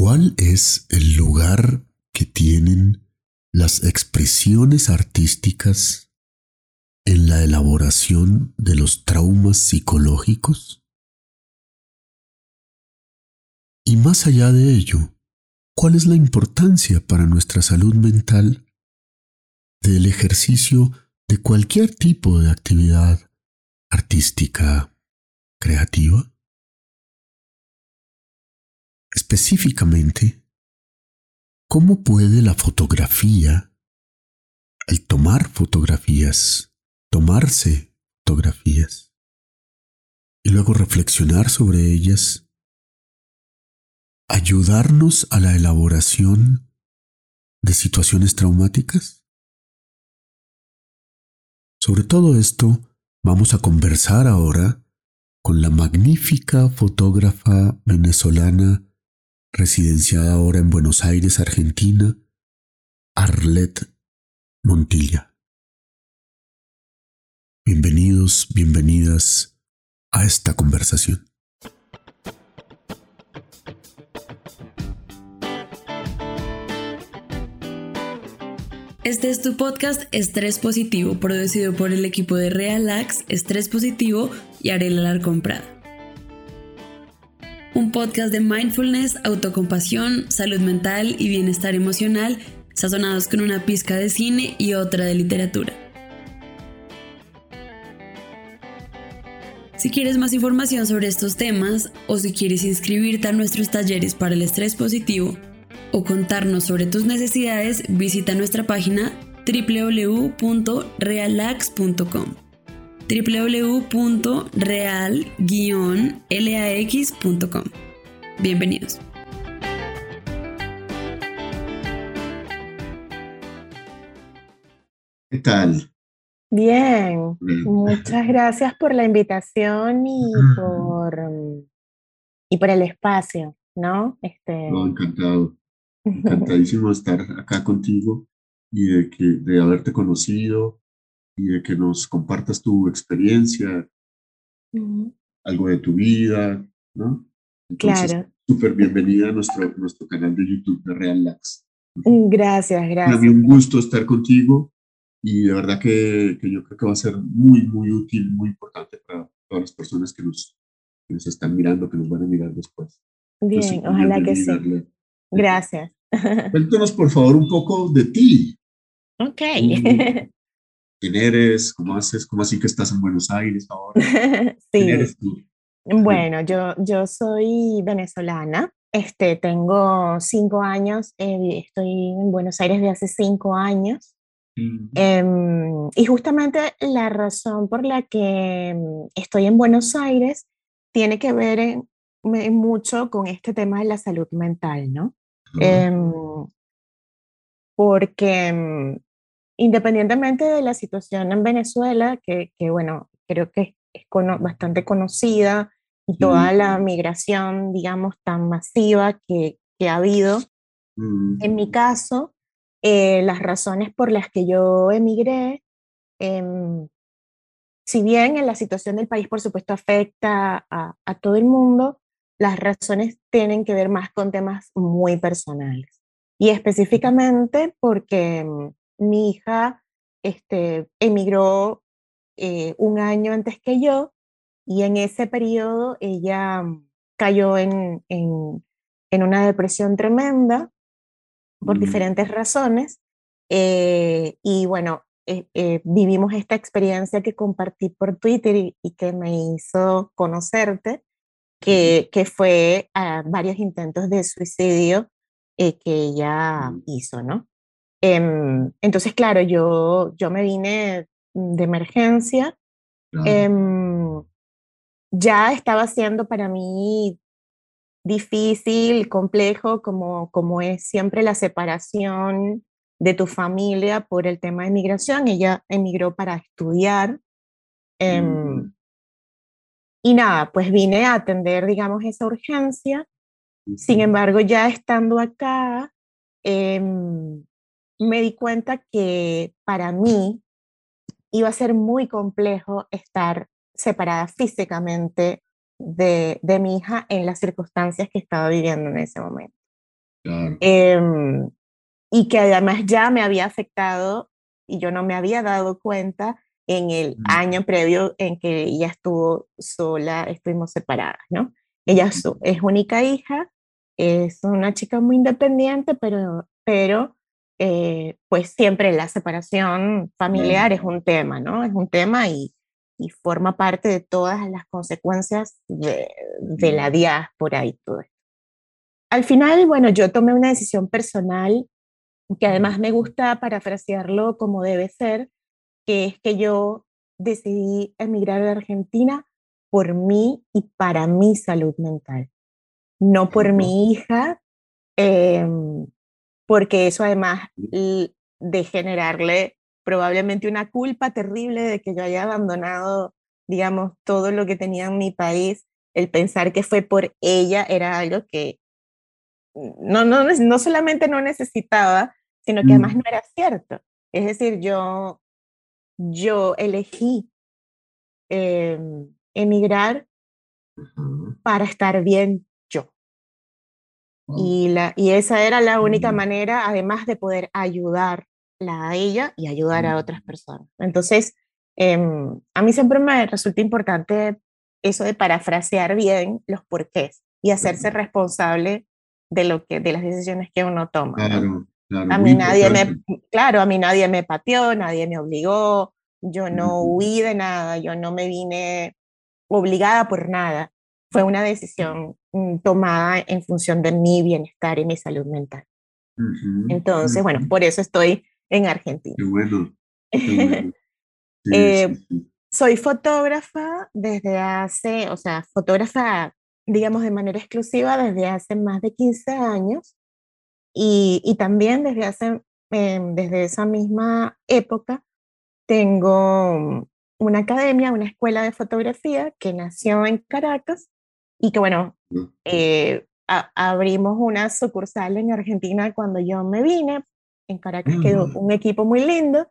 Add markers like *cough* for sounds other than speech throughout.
¿Cuál es el lugar que tienen las expresiones artísticas en la elaboración de los traumas psicológicos? Y más allá de ello, ¿cuál es la importancia para nuestra salud mental del ejercicio de cualquier tipo de actividad artística creativa? Específicamente, ¿cómo puede la fotografía, el tomar fotografías, tomarse fotografías y luego reflexionar sobre ellas, ayudarnos a la elaboración de situaciones traumáticas? Sobre todo esto vamos a conversar ahora con la magnífica fotógrafa venezolana residenciada ahora en Buenos Aires, Argentina, Arlette Montilla. Bienvenidos, bienvenidas a esta conversación. Este es tu podcast Estrés Positivo, producido por el equipo de Realax, Estrés Positivo y Arela Alarcón Prada podcast de mindfulness, autocompasión, salud mental y bienestar emocional, sazonados con una pizca de cine y otra de literatura. Si quieres más información sobre estos temas o si quieres inscribirte a nuestros talleres para el estrés positivo o contarnos sobre tus necesidades, visita nuestra página www.realax.com www.real-lax.com. Bienvenidos. ¿Qué tal? Bien, muchas gracias por la invitación y por, y por el espacio, ¿no? Este... No, encantado. Encantadísimo de estar acá contigo y de, que, de haberte conocido y de que nos compartas tu experiencia, algo de tu vida, ¿no? Entonces, claro. Súper bienvenida a nuestro, nuestro canal de YouTube de Real Lax. Mm, gracias, gracias. Para mí un gusto estar contigo y de verdad que, que, yo creo que va a ser muy, muy útil, muy importante para todas las personas que nos, que nos están mirando, que nos van a mirar después. Bien, ojalá que sí. Gracias. *laughs* Cuéntanos, por favor, un poco de ti. Ok. *laughs* quién eres, cómo haces, cómo así que estás en Buenos Aires ahora. *laughs* sí. ¿Quién eres tú? Bueno, yo, yo soy venezolana. Este, tengo cinco años, eh, estoy en Buenos Aires de hace cinco años. Em, y justamente la razón por la que estoy en Buenos Aires tiene que ver mucho con este tema de la salud mental, ¿no? Em, porque independientemente de la situación en Venezuela, que, que bueno, creo que es, bastante conocida, y toda la migración, digamos, tan masiva que, que ha habido, mm. en mi caso, eh, las razones por las que yo emigré, em, si bien en la situación del país, por supuesto, afecta a, a todo el mundo, las razones tienen que ver más con temas muy personales. Y específicamente porque em, mi hija este, emigró eh, un año antes que yo y en ese periodo ella cayó en, en, en una depresión tremenda por mm. diferentes razones. Eh, y bueno, eh, vivimos esta experiencia que compartí por Twitter y, que me hizo conocerte, que, que fue a varios intentos de suicidio que ella mm. hizo, ¿no? Em, entonces, claro, yo, yo me vine de emergencia. Em, ya estaba siendo para mí difícil, complejo, como, como es siempre la separación de tu familia por el tema de migración. Ella emigró para estudiar. Mm. Y nada, pues vine a atender, digamos, esa urgencia. Sin embargo, ya estando acá, me di cuenta que para mí iba a ser muy complejo estar separada físicamente de, de mi hija en las circunstancias que estaba viviendo en ese momento. Em, y que además ya me había afectado y yo no me había dado cuenta en el mm. año previo en que ella estuvo sola, estuvimos separadas, ¿no? Ella es única hija, es una chica muy independiente, pero, pero eh, pues siempre la separación familiar es un tema, ¿no? Es un tema y, y forma parte de todas las consecuencias de, de la diáspora y todo esto. Al final, bueno, yo tomé una decisión personal que además me gusta parafrasearlo como debe ser, que es que yo decidí emigrar a Argentina por mí y para mi salud mental, no por mi hija, em, porque eso además de generarle probablemente una culpa terrible de que yo haya abandonado, digamos, todo lo que tenía en mi país, el pensar que fue por ella era algo que no, no, no solamente no necesitaba, sino que además no era cierto. Es decir, yo, yo elegí em, emigrar para estar bien. Y, la, y esa era la única manera, además de poder ayudarla a ella y ayudar a otras personas. Entonces, em, a mí siempre me resulta importante eso de parafrasear bien los porqués y hacerse responsable de, lo que, de las decisiones que uno toma. a mí nadie me, claro, a mí nadie me pateó, nadie me obligó, yo no huí de nada, yo no me vine obligada por nada. Fue una decisión mm, tomada en función de mi bienestar y mi salud mental. Entonces, bueno, por eso estoy en Argentina. Qué bueno. *laughs* Eh, soy fotógrafa desde hace, o sea, fotógrafa digamos, de manera exclusiva desde hace más de 15 años y, y también desde, hace, em, desde esa misma época tengo una academia, una escuela de fotografía que nació en Caracas y que, bueno, eh, abrimos una sucursal en Argentina cuando yo me vine. En Caracas quedó mm. un equipo muy lindo.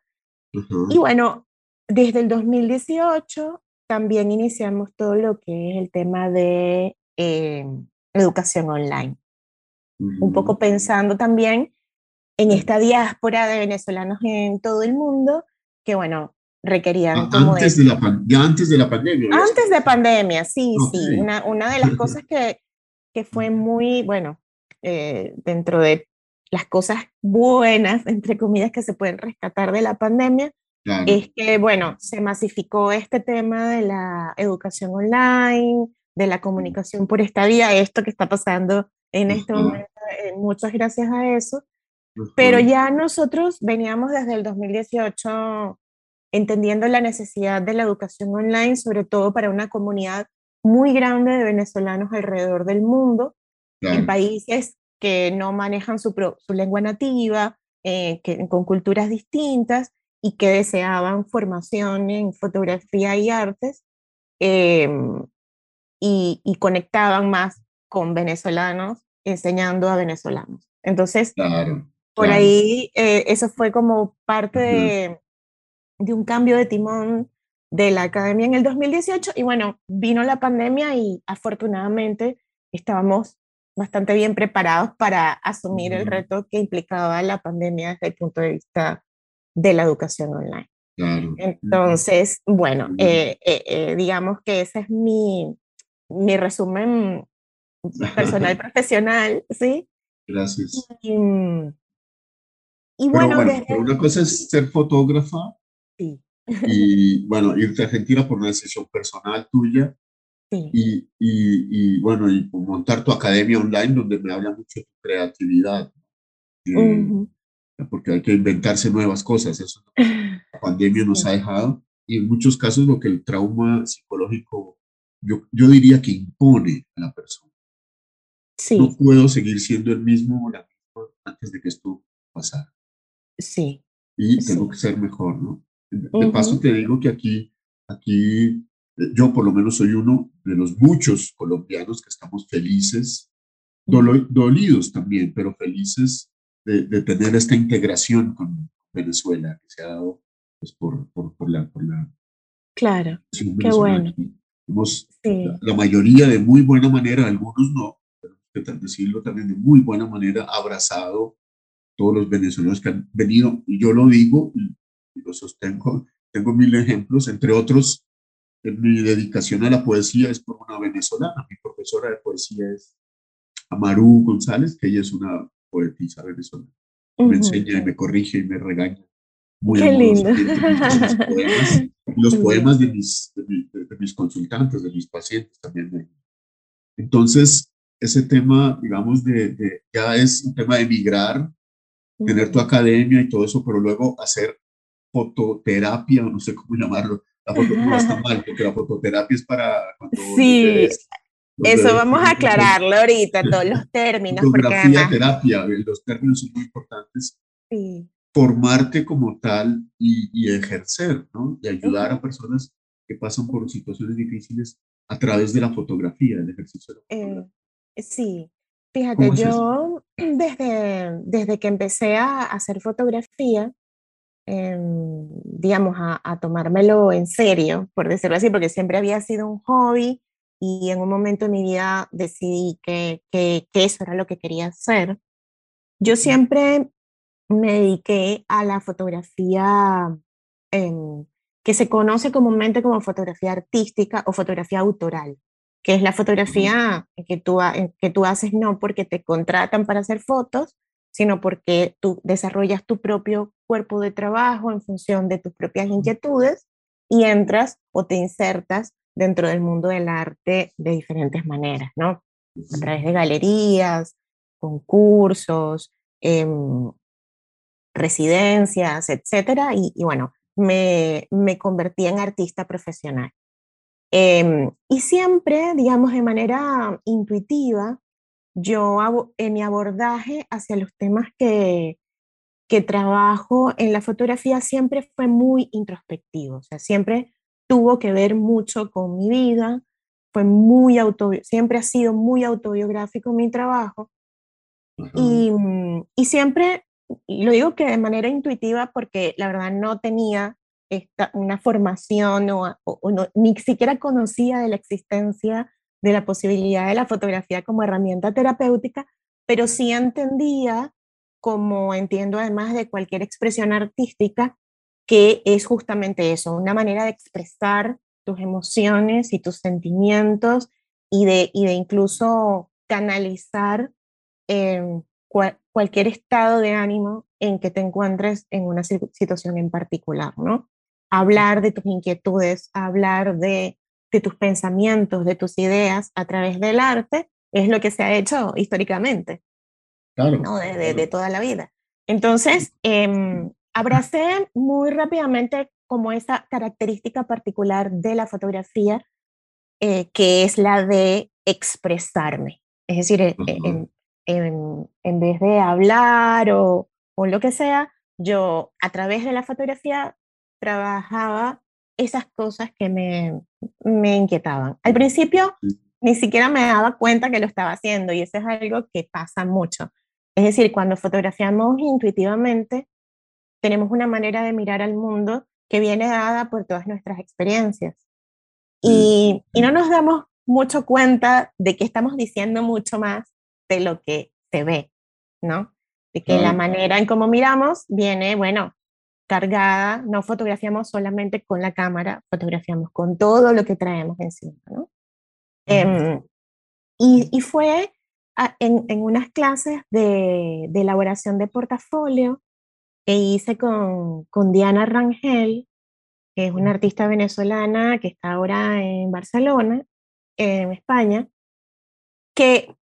Y bueno, desde el 2018 también iniciamos todo lo que es el tema de eh, educación online. Un poco pensando también en esta diáspora de venezolanos en todo el mundo que, bueno, requerían... Ah, antes de la ya antes de la pandemia. Antes de pandemia, sí, sí. Una, una, de las cosas que, que fue *laughs* muy, bueno, eh, dentro de las cosas buenas, entre comillas, que se pueden rescatar de la pandemia, es que, bueno, se masificó este tema de la educación online, de la comunicación por esta vía, esto que está pasando en este momento, eh, muchas gracias a eso. Pero ya nosotros veníamos desde el 2018 entendiendo la necesidad de la educación online, sobre todo para una comunidad muy grande de venezolanos alrededor del mundo, en países que no manejan su, su lengua nativa, eh, que, con culturas distintas y que deseaban formación en fotografía y artes. Eh, y, conectaban más con venezolanos enseñando a venezolanos. Entonces, por ahí eh, eso fue como parte de, de, un cambio de timón de la academia en el 2018 y bueno, vino la pandemia y afortunadamente estábamos bastante bien preparados para asumir el reto que implicaba la pandemia desde el punto de vista de la educación online. Entonces, bueno, eh, eh, digamos que ese es mi, mi resumen personal *laughs* profesional, ¿sí? Gracias. Y, bueno, una cosa es ser fotógrafa sí. *laughs* y bueno, irte a Argentina por una decisión personal tuya sí. y, y, bueno, y montar tu academia online donde me habla mucho de tu creatividad. Eh, porque hay que inventarse nuevas cosas, eso *laughs* la pandemia nos ha dejado y en muchos casos lo que el trauma psicológico yo, yo diría que impone a la persona. Sí. No puedo seguir siendo el mismo antes de que esto pasara. Sí. Y tengo que ser mejor, ¿no? De paso te digo que aquí, aquí, eh, yo por lo menos soy uno de los muchos colombianos que estamos felices, dolidos también, pero felices de, de, tener esta integración con Venezuela que se ha dado pues, por, por, por, la, por la... Claro, qué bueno. La, mayoría de muy buena manera, algunos no, pero que decirlo también de muy buena manera, abrazado todos los venezolanos que han venido, y yo lo digo y lo sostengo, tengo mil ejemplos, entre otros, en mi dedicación a la poesía es por una venezolana, mi profesora de poesía es Amaru González, que ella es una poetisa venezolana, me enseña y me corrige y me regaña. Muy Qué lindo. Los *laughs* poemas, de, mis, de, mis consultantes, de mis pacientes también. Entonces, ese tema, digamos, de, ya es un tema de emigrar, tener tu academia y todo eso, pero luego hacer fototerapia, o no sé cómo llamarlo. La foto no está *laughs* mal, porque la fototerapia es para. Sí, eso vamos a aclararlo ahorita, todos los *laughs* términos. Fotografía, terapia, los términos son muy importantes. Sí. Formarte como tal y, ejercer, ¿no? Y ayudar a personas que pasan por situaciones difíciles a través de la fotografía, el ejercicio de la eh, fotografía. sí, fíjate, yo *clears throat* desde, desde que empecé a hacer fotografía, em, digamos, a, a, tomármelo en serio, por decirlo así, porque siempre había sido un hobby y en un momento de mi vida decidí que, que, eso era lo que quería hacer. Yo siempre me dediqué a la fotografía em, que se conoce comúnmente como fotografía artística o fotografía autoral, que es la fotografía que tú, que tú haces no porque te contratan para hacer fotos, sino porque tú desarrollas tu propio cuerpo de trabajo en función de tus propias inquietudes y entras o te insertas dentro del mundo del arte de diferentes maneras, ¿no? A través de galerías, concursos, em, residencias, etcétera, y, bueno, me, me, convertí en artista profesional. Em, y siempre, digamos, de manera intuitiva, yo en mi abordaje hacia los temas que, que trabajo en la fotografía siempre fue muy introspectivo, o sea, siempre tuvo que ver mucho con mi vida, fue muy auto, siempre ha sido muy autobiográfico mi trabajo. Y, y, siempre, lo digo que de manera intuitiva porque la verdad no tenía esta, una formación o, ni siquiera conocía de la existencia de la posibilidad de la fotografía como herramienta terapéutica, pero sí entendía, como entiendo además de cualquier expresión artística, que es justamente eso, una manera de expresar tus emociones y tus sentimientos y de, y de incluso canalizar em, cualquier estado de ánimo en que te encuentres en una situación en particular, ¿no? Hablar de tus inquietudes, hablar de, de tus pensamientos, de tus ideas a través del arte, es lo que se ha hecho históricamente, claro, ¿no? de, de, toda la vida. Entonces, eh, abracé muy rápidamente como esa característica particular de la fotografía, eh, que es la de expresarme. Es decir, eh, en, en, en, vez de hablar o, o lo que sea, yo a través de la fotografía trabajaba esas cosas que me, me inquietaban. Al principio ni siquiera me daba cuenta que lo estaba haciendo y eso es algo que pasa mucho. Es decir, cuando fotografiamos intuitivamente, tenemos una manera de mirar al mundo que viene dada por todas nuestras experiencias. Y, y, no nos damos mucho cuenta de que estamos diciendo mucho más de lo que se ve, ¿no? De que la manera en cómo miramos viene, bueno, cargada, no fotografiamos solamente con la cámara, fotografiamos con todo lo que traemos encima, ¿no? Em, y, y, fue en, en, unas clases de, de elaboración de portafolio que hice con, con Diana Rangel, que es una artista venezolana que está ahora en Barcelona, en España, que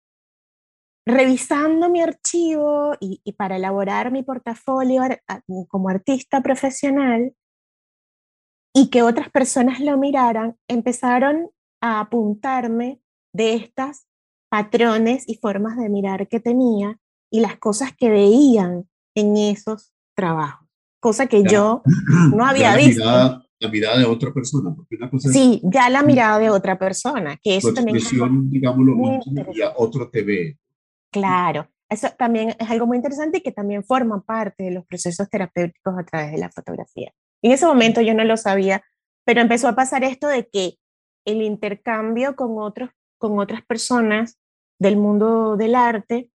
revisando mi archivo y, y, para elaborar mi portafolio como artista profesional y que otras personas lo miraran, empezaron a apuntarme de estas patrones y formas de mirar que tenía y las cosas que veían en esos trabajo, cosa que yo *clears throat* no había visto. la mirada de otra persona. Porque una cosa sí, ya la mirada de otra persona, que eso también es digámoslo, y otro te ve. Claro, eso también es algo muy interesante y que también forma parte de los procesos terapéuticos a través de la fotografía. En ese momento yo no lo sabía, pero empezó a pasar esto de que el intercambio con, otros, con otras personas del mundo del arte,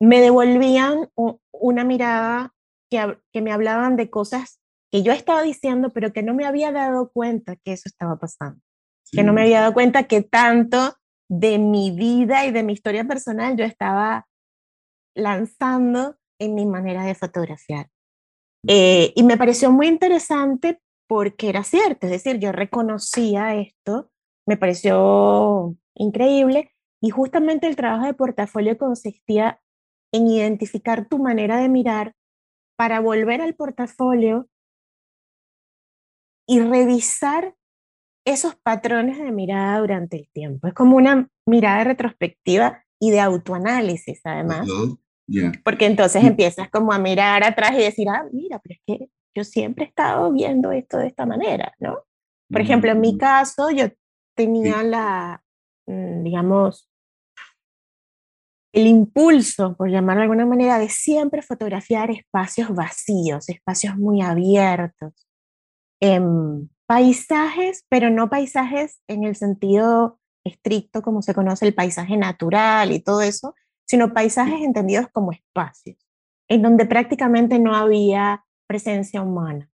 me devolvían una mirada que, que me hablaban de cosas que yo estaba diciendo, pero que no me había dado cuenta que eso estaba pasando, que no me había dado cuenta que tanto de mi vida y de mi historia personal yo estaba lanzando en mi manera de fotografiar. Eh, y me pareció muy interesante porque era cierto, es decir, yo reconocía esto, me pareció increíble y justamente el trabajo de portafolio consistía en identificar tu manera de mirar para volver al portafolio y revisar esos patrones de mirada durante el tiempo. Es como una mirada retrospectiva y de autoanálisis, además. Porque entonces empiezas como a mirar atrás y decir, ah, mira, pero es que yo siempre he estado viendo esto de esta manera, ¿no? Por ejemplo, en mi mm. caso, yo tenía la, digamos, el impulso, por llamarlo de alguna manera, de siempre fotografiar espacios vacíos, espacios muy abiertos, em, paisajes, pero no paisajes en el sentido estricto como se conoce el paisaje natural y todo eso, sino paisajes entendidos como espacios, en donde prácticamente no había presencia humana.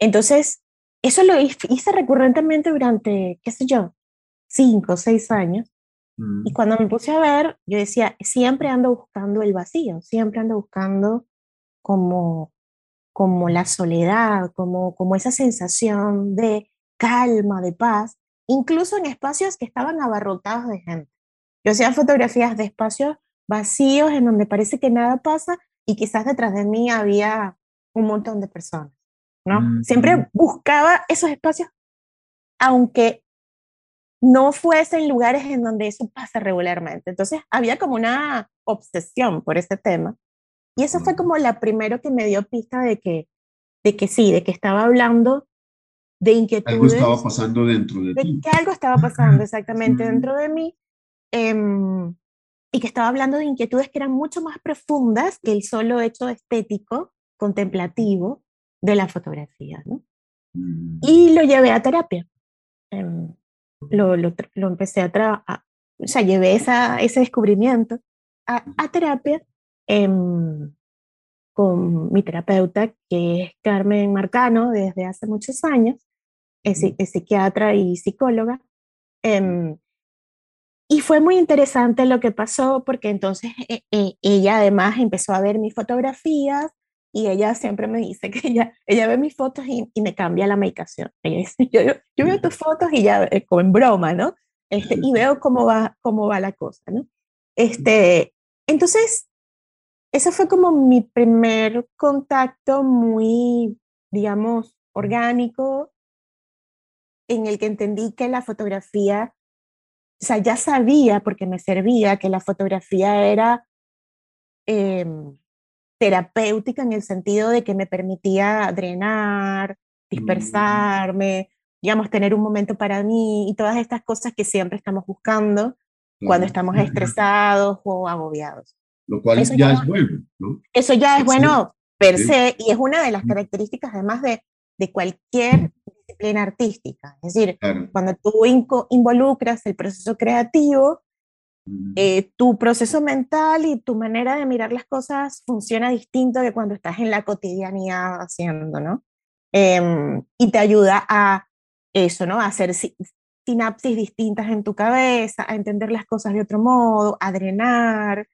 Entonces, eso lo hice recurrentemente durante, qué sé yo, cinco o seis años, y mm. cuando me puse a ver, yo decía, siempre ando buscando el vacío, siempre ando buscando como, como la soledad, como, como esa sensación de calma, de paz, incluso en espacios que estaban abarrotados de gente. Yo hacía fotografías de espacios vacíos en donde parece que nada pasa y quizás detrás de mí había un montón de personas, ¿no? Mm, siempre mm. buscaba esos espacios, aunque no fuesen lugares en donde eso pasa regularmente. Entonces había como una obsesión por ese tema. Y eso fue como la primero que me dio pista de que, de que sí, de que estaba hablando de inquietudes. Algo estaba pasando dentro de, de ti. Que algo estaba pasando exactamente dentro de mí. Em, y que estaba hablando de inquietudes que eran mucho más profundas que el solo hecho estético, contemplativo de la fotografía. ¿no? Mm. Y lo llevé a terapia. Em, lo, lo, lo empecé a trabajar, o sea, llevé esa, ese descubrimiento a, a terapia em, con mi terapeuta, que es Carmen Marcano, desde hace muchos años, es, es psiquiatra y psicóloga. Em, y fue muy interesante lo que pasó porque entonces e, e, ella además empezó a ver mis fotografías y ella siempre me dice que ella, ella ve mis fotos y, y me cambia la medicación. Ella dice, *laughs* yo, yo, veo tus fotos y ya, eh, como en broma, ¿no? Este, y veo cómo va, cómo va la cosa, ¿no? Este, entonces, ese fue como mi primer contacto muy, digamos, orgánico, en el que entendí que la fotografía, o sea, ya sabía, porque me servía, que la fotografía era eh, terapéutica en el sentido de que me permitía drenar, mm. dispersarme, digamos, tener un momento para mí y todas estas cosas que siempre estamos buscando cuando estamos *laughs* estresados o agobiados. Lo cual ya, es bueno, ¿no? Eso ya es bueno per se y es una de las características además de, de cualquier disciplina artística. Es decir, cuando tú involucras el proceso creativo, eh, tu proceso mental y tu manera de mirar las cosas funciona distinto que cuando estás en la cotidianidad haciendo, ¿no? Em, y te ayuda a eso, ¿no? A hacer sinapsis distintas en tu cabeza, a entender las cosas de otro modo, a drenar,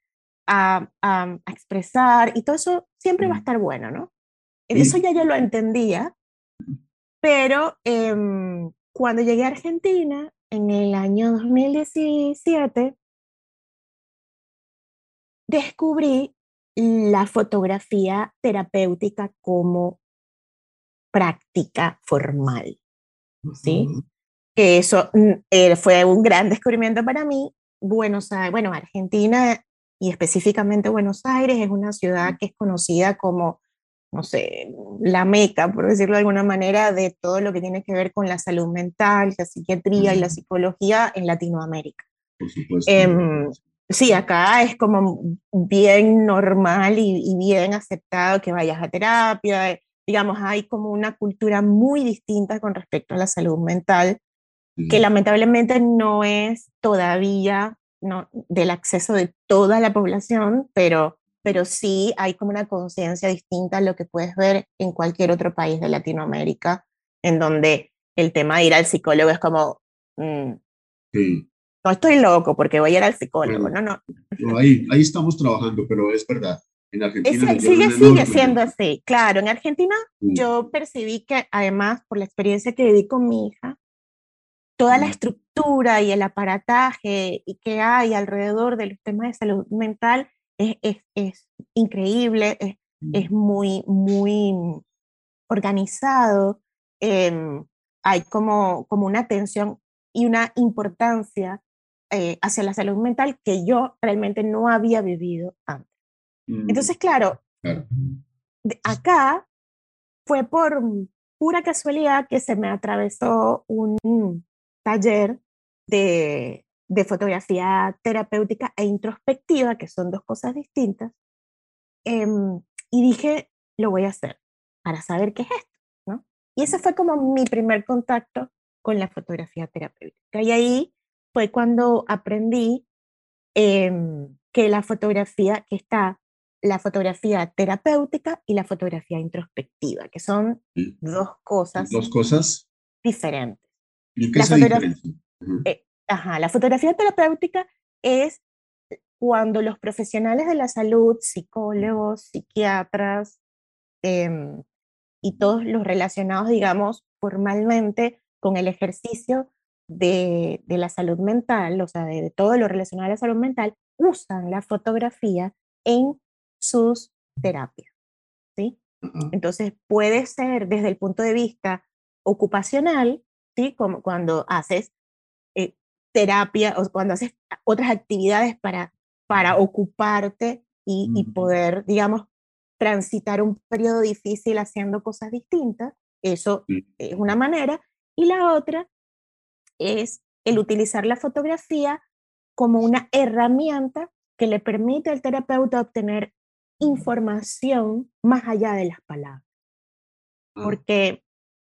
a, a, expresar, y todo eso siempre va a estar bueno, ¿no? Eso ya yo lo entendía, pero em, cuando llegué a Argentina en el año 2017, descubrí la fotografía terapéutica como práctica formal. ¿sí? Eso mm, eh, fue un gran descubrimiento para mí. Buenos Aires, bueno, Argentina y específicamente Buenos Aires es una ciudad que es conocida como, no sé, la meca, por decirlo de alguna manera, de todo lo que tiene que ver con la salud mental, la psiquiatría y la psicología en Latinoamérica. Por supuesto. Em, sí, acá es como bien normal y, bien aceptado que vayas a terapia. Digamos, hay como una cultura muy distinta con respecto a la salud mental, que lamentablemente no es todavía no, del acceso de toda la población, pero, pero sí hay como una conciencia distinta a lo que puedes ver en cualquier otro país de Latinoamérica, en donde el tema de ir al psicólogo es como, mm, Sí. No estoy loco porque voy a ir al psicólogo, no, no. No, ahí, ahí estamos trabajando, pero es verdad. En Argentina Es- sigue, sigue siendo así. Claro, en Argentina Sí. yo percibí que además por la experiencia que viví con mi hija, toda la Mm. estructura y el aparataje y que hay alrededor de los temas de salud mental es, es, es increíble, es, es muy, muy organizado. em, hay como, como una atención y una importancia eh, hacia la salud mental que yo realmente no había vivido antes. Mm, Entonces, claro, claro. de- acá fue por pura casualidad que se me atravesó un taller de, de fotografía terapéutica e introspectiva, que son dos cosas distintas, em, y dije, lo voy a hacer para saber qué es esto, ¿no? Y ese fue como mi primer contacto con la fotografía terapéutica. Y ahí fue cuando aprendí em, que la fotografía, que está la fotografía terapéutica y la fotografía introspectiva, que son dos cosas Dos cosas. diferentes. ¿Y qué La se fotograf- diferencian? Ujú. Eh, Ajá, la fotografía terapéutica es cuando los profesionales de la salud, psicólogos, psiquiatras em, y todos los relacionados, digamos, formalmente con el ejercicio de, de la salud mental, o sea, de, de todo lo relacionado a la salud mental, usan la fotografía en sus terapias. ¿sí? Entonces puede ser desde el punto de vista ocupacional, ¿sí? Como cuando haces eh, terapia o cuando haces otras actividades para, para ocuparte y, y poder, digamos, transitar un periodo difícil haciendo cosas distintas. Eso es una manera. Y la otra es el utilizar la fotografía como una herramienta que le permite al terapeuta obtener información más allá de las palabras. Ah, Porque,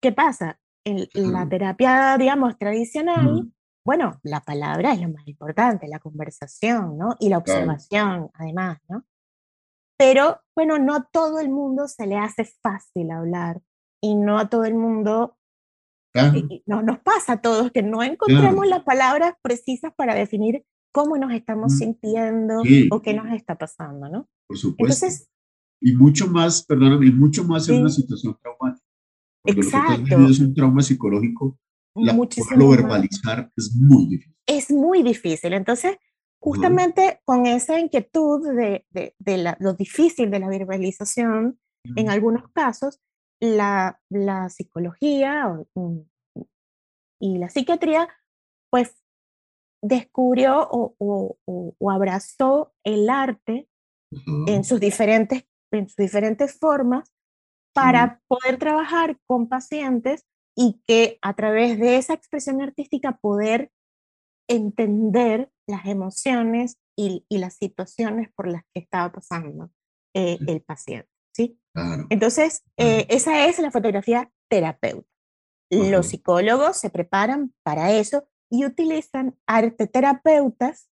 ¿qué pasa? En la Ujú. terapia, digamos, tradicional, Ujú. bueno, la palabra es lo más importante, la conversación, ¿no? Y la observación, además, ¿no? Pero, bueno, no a todo el mundo se le hace fácil hablar y no a todo el mundo, Claro, y- y no, nos pasa a todos que no encontramos las palabras precisas para definir cómo nos estamos Mm. sintiendo Sí. o qué nos está pasando, ¿no? por supuesto. Entonces, y mucho más, perdóname, y mucho más en una situación traumática. Lo que Exacto. es un trauma psicológico, la, más. verbalizar es muy difícil. es muy difícil. Entonces, justamente con esa inquietud de, de- de la- lo difícil de la verbalización, en algunos casos, la, la psicología mm, y la psiquiatría, pues descubrió o, o- o- o abrazó el arte en sus diferentes, en sus diferentes formas para poder trabajar con pacientes y que a través de esa expresión artística poder entender las emociones y, y las situaciones por las que estaba pasando eh, el paciente. ¿Sí? Claro. Entonces, eh, esa es la fotografía terapeuta. Los psicólogos se preparan para eso y utilizan arte terapeutas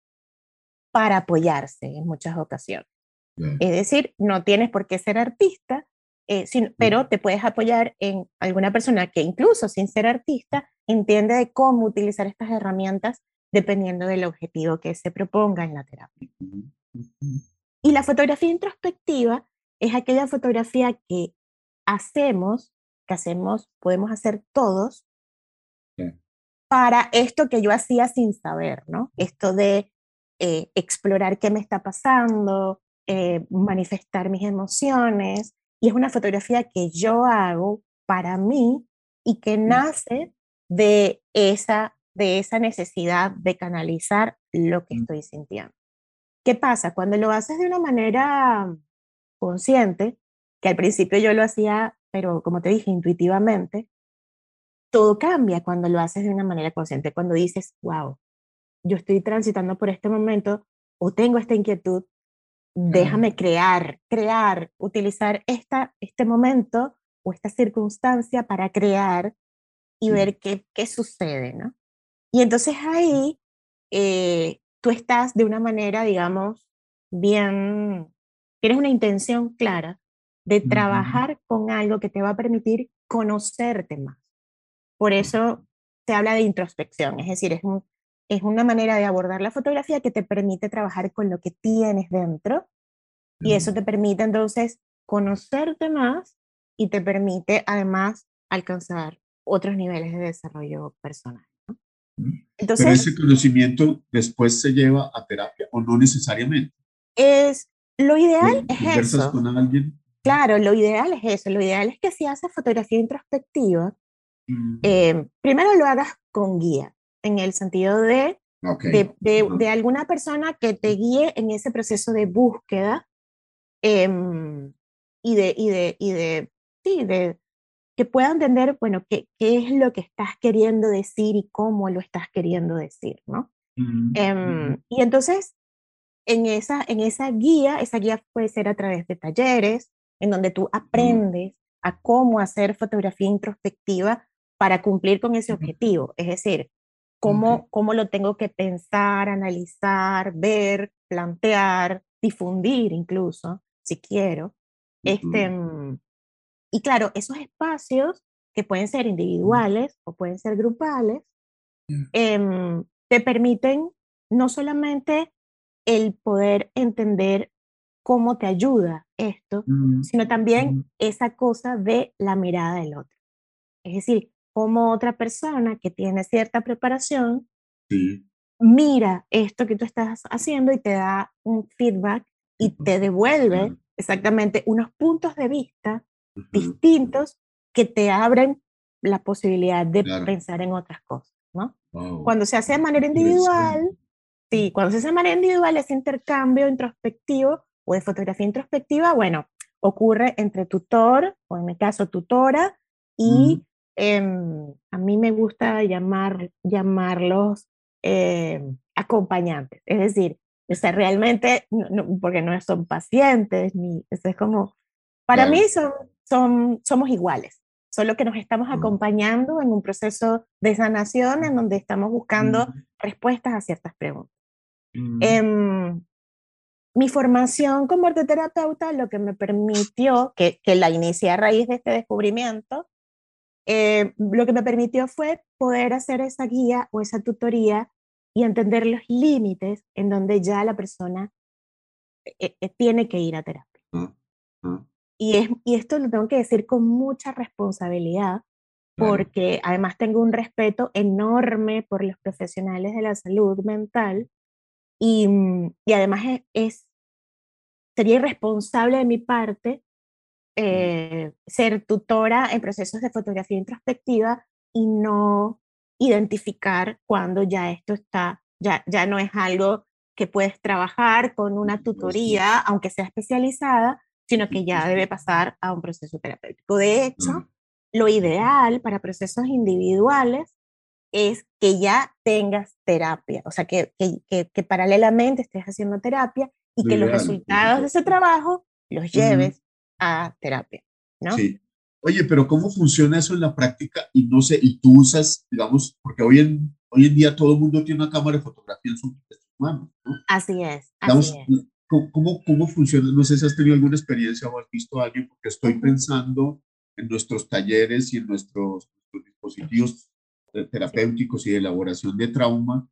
para apoyarse en muchas ocasiones. Ya. Es decir, no tienes por qué ser artista, eh, sino- pero te puedes apoyar en alguna persona que incluso sin ser artista entiende de cómo utilizar estas herramientas dependiendo del objetivo que se proponga en la terapia. Y la fotografía introspectiva es aquella fotografía que hacemos, que hacemos, podemos hacer todos, Sí. para esto que yo hacía sin saber, ¿no? Esto de eh, explorar qué me está pasando, eh, manifestar mis emociones, y es una fotografía que yo hago para mí y que nace de esa, de esa necesidad de canalizar lo que estoy sintiendo. ¿Qué pasa? Cuando lo haces de una manera consciente, que al principio yo lo hacía, pero como te dije, intuitivamente, todo cambia cuando lo haces de una manera consciente, cuando dices, wow, yo estoy transitando por este momento o tengo esta inquietud, déjame crear, crear, utilizar esta, este momento o esta circunstancia para crear y Sí. ver qué, qué sucede, ¿no? Y entonces ahí, eh, tú estás de una manera, digamos, bien, tienes una intención clara de trabajar con algo que te va a permitir conocerte más. Por eso se habla de introspección, es decir, es, es una manera de abordar la fotografía que te permite trabajar con lo que tienes dentro y eso te permite entonces conocerte más y te permite además alcanzar otros niveles de desarrollo personal. Entonces, Pero ese conocimiento después se lleva a terapia o no necesariamente. Es lo ideal es eso. con alguien? Claro, lo ideal es eso. Lo ideal es que si haces fotografía introspectiva, mm. eh, primero lo hagas con guía, en el sentido de, de, de, alguna persona que te guíe en ese proceso de búsqueda em, y de, y de, y de, sí, de, que pueda entender, bueno, qué, qué es lo que estás queriendo decir y cómo lo estás queriendo decir, ¿no? Em, y entonces, en esa, en esa guía, esa guía puede ser a través de talleres, en donde tú aprendes a cómo hacer fotografía introspectiva para cumplir con ese objetivo. Es decir, cómo, cómo lo tengo que pensar, analizar, ver, plantear, difundir incluso, si quiero. Este, mm, y claro, esos espacios que pueden ser individuales o pueden ser grupales, em, te permiten no solamente el poder entender cómo te ayuda esto, mm, sino también esa cosa de la mirada del otro. Es decir, cómo otra persona que tiene cierta preparación mira esto que tú estás haciendo y te da un feedback y te devuelve exactamente unos puntos de vista distintos que te abren la posibilidad de pensar en otras cosas, ¿no? Cuando se hace de manera individual, sí, cuando se hace de manera individual, ese intercambio introspectivo o de fotografía introspectiva, bueno, ocurre entre tutor, o en mi caso tutora, y em, a mí me gusta llamar, llamarlos em, acompañantes, es decir, o sea, realmente, porque no son pacientes, ni, es como, para mí son son, somos iguales, solo que nos estamos acompañando en un proceso de sanación en donde estamos buscando respuestas a ciertas preguntas. Em, mi formación como arteterapeuta lo que me permitió, que, que la inicié a raíz de este descubrimiento, eh, lo que me permitió fue poder hacer esa guía o esa tutoría y entender los límites en donde ya la persona eh, eh, tiene que ir a terapia. Ah, ah. Y, es, y esto lo tengo que decir con mucha responsabilidad, porque además tengo un respeto enorme por los profesionales de la salud mental y, mm, y además es, sería irresponsable de mi parte eh, ser tutora en procesos de fotografía introspectiva y no identificar cuando ya esto está, ya, ya no es algo que puedes trabajar con una tutoría, aunque sea especializada, sino que ya debe pasar a un proceso terapéutico. De hecho, lo ideal para procesos individuales es que ya tengas terapia, o sea, que, que, que, paralelamente estés haciendo terapia y que los resultados de ese trabajo los lleves a terapia, ¿no? Sí. Oye, pero ¿cómo funciona eso en la práctica? Y no sé, y tú usas, digamos, porque hoy en, hoy en día todo el mundo tiene una cámara de fotografía en su, mano, ¿no? Así es, así es. ¿Cómo, ¿Cómo funciona? No sé si has tenido alguna experiencia o has visto a alguien, porque estoy pensando en nuestros talleres y en nuestros, dispositivos terapéuticos y de elaboración de trauma.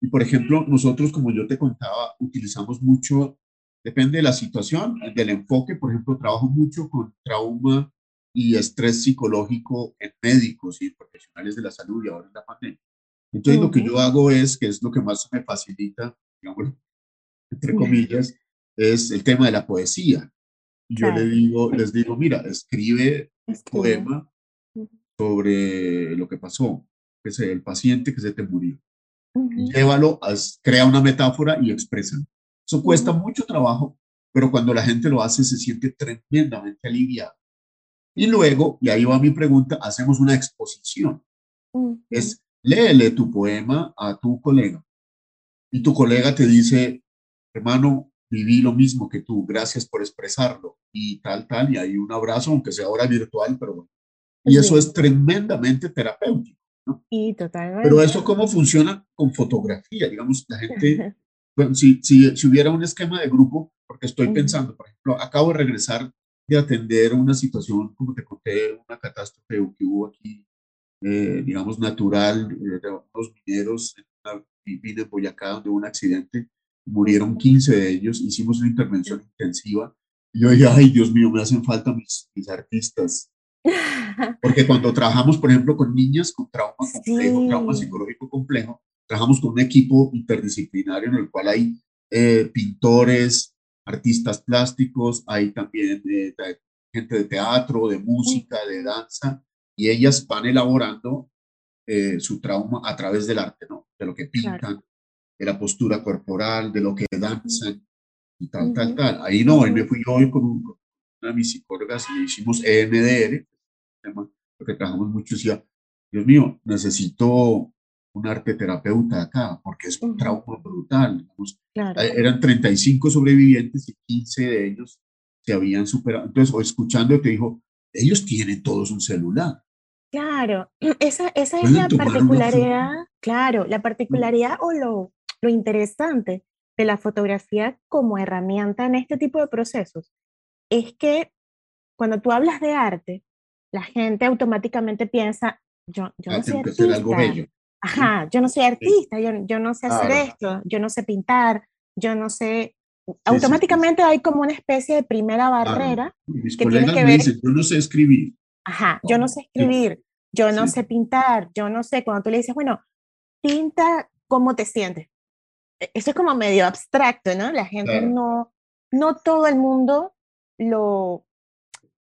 Y por ejemplo, nosotros, como yo te contaba, utilizamos mucho, depende de la situación, del enfoque, por ejemplo, trabajo mucho con trauma y estrés psicológico en médicos y profesionales de la salud y ahora en la pandemia. Entonces, lo que yo hago es, que es lo que más me facilita, digamos, entre comillas, es el tema de la poesía. Yo le digo, les digo, mira, escribe un poema sobre lo que pasó, que es el paciente que se te murió. Llévalo, crea una metáfora y expresa. Eso cuesta mucho trabajo, pero cuando la gente lo hace se siente tremendamente aliviado. Y luego, y ahí va mi pregunta, hacemos una exposición. Es, léele tu poema a tu colega. Y tu colega te dice, hermano, viví lo mismo que tú, gracias por expresarlo y tal, tal, y hay un abrazo, aunque sea ahora virtual, pero bueno. Y eso es. tremendamente terapéutico. Y totalmente. Pero eso cómo funciona con fotografía, digamos, la gente, *laughs* bueno, si, si, si, hubiera un esquema de grupo, porque estoy pensando, por ejemplo, acabo de regresar de atender una situación, como te conté, una catástrofe que hubo aquí, eh, digamos, natural, eh, de unos mineros, en vine en Boyacá, donde hubo un accidente, murieron 15 de ellos, hicimos una intervención intensiva, y yo dije, ay, Dios mío, me hacen falta mis, mis artistas, *laughs* porque cuando trabajamos, por ejemplo, con niñas con trauma complejo, trauma psicológico complejo, trabajamos con un equipo interdisciplinario en el cual hay eh, pintores, artistas plásticos, hay también eh, gente de teatro, de música, de danza, y ellas van elaborando eh, su trauma a través del arte, ¿no? De lo que pintan, de la postura corporal, de lo que danzan, y tal, tal, tal. Ahí no, ahí me fui yo hoy con, una de mis psicólogas y hicimos EMDR, tema, porque trabajamos mucho, decía, Dios mío, necesito un arte terapeuta acá, porque es un trauma brutal. Eh, eran 35 sobrevivientes y 15 de ellos se habían superado. Entonces, o escuchando, te dijo, ellos tienen todos un celular. Claro, *clears throat* esa, esa es la particularidad, claro, la particularidad o lo, lo interesante de la fotografía como herramienta en este tipo de procesos es que cuando tú hablas de arte, la gente automáticamente piensa, yo, yo no soy artista. Ajá, yo no soy artista, yo, yo no sé hacer esto, yo no sé pintar, yo no sé... automáticamente hay como una especie de primera barrera que tiene que ver... Dicen, yo no sé escribir. Ajá, yo no sé escribir, yo no sé pintar, yo no sé, cuando tú le dices, bueno, pinta cómo te sientes. E, eso es como medio abstracto, ¿no? La gente no, no todo el mundo lo,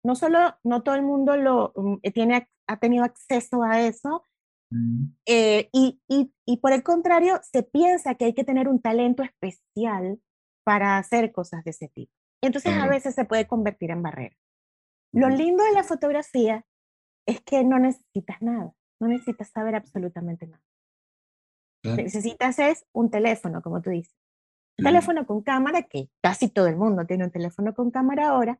no solo no todo el mundo lo, mm, eh, tiene, ha tenido acceso a eso, mm. eh, y, y, y, por el contrario, se piensa que hay que tener un talento especial para hacer cosas de ese tipo. Entonces a veces se puede convertir en barrera. Lo lindo de la fotografía es que no necesitas nada, no necesitas saber absolutamente nada. Necesitas es un teléfono, como tú dices. Un teléfono con cámara, que casi todo el mundo tiene un teléfono con cámara ahora,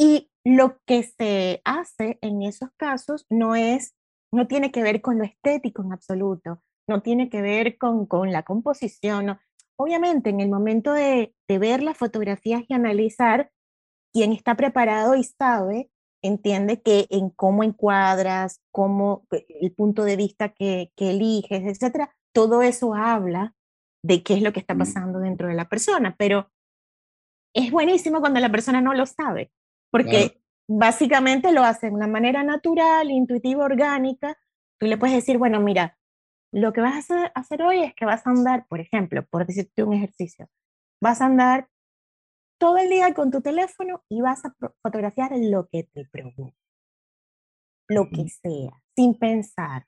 y lo que se hace en esos casos no es, no tiene que ver con lo estético en absoluto, no tiene que ver con, con la composición. Obviamente, en el momento de, de ver las fotografías y analizar, quien está preparado y sabe, entiende que en cómo encuadras, cómo eh, el punto de vista que, que eliges, etcétera, todo eso habla de qué es lo que está pasando dentro de la persona, pero es buenísimo cuando la persona no lo sabe porque básicamente lo hace de una manera natural, intuitiva, orgánica. Tú le puedes decir, bueno, mira, lo que vas a hacer hoy es que vas a andar, por ejemplo, por decirte un ejercicio, vas a andar todo el día con tu teléfono y vas a fotografiar lo que te provoque, lo que sea, sin pensar.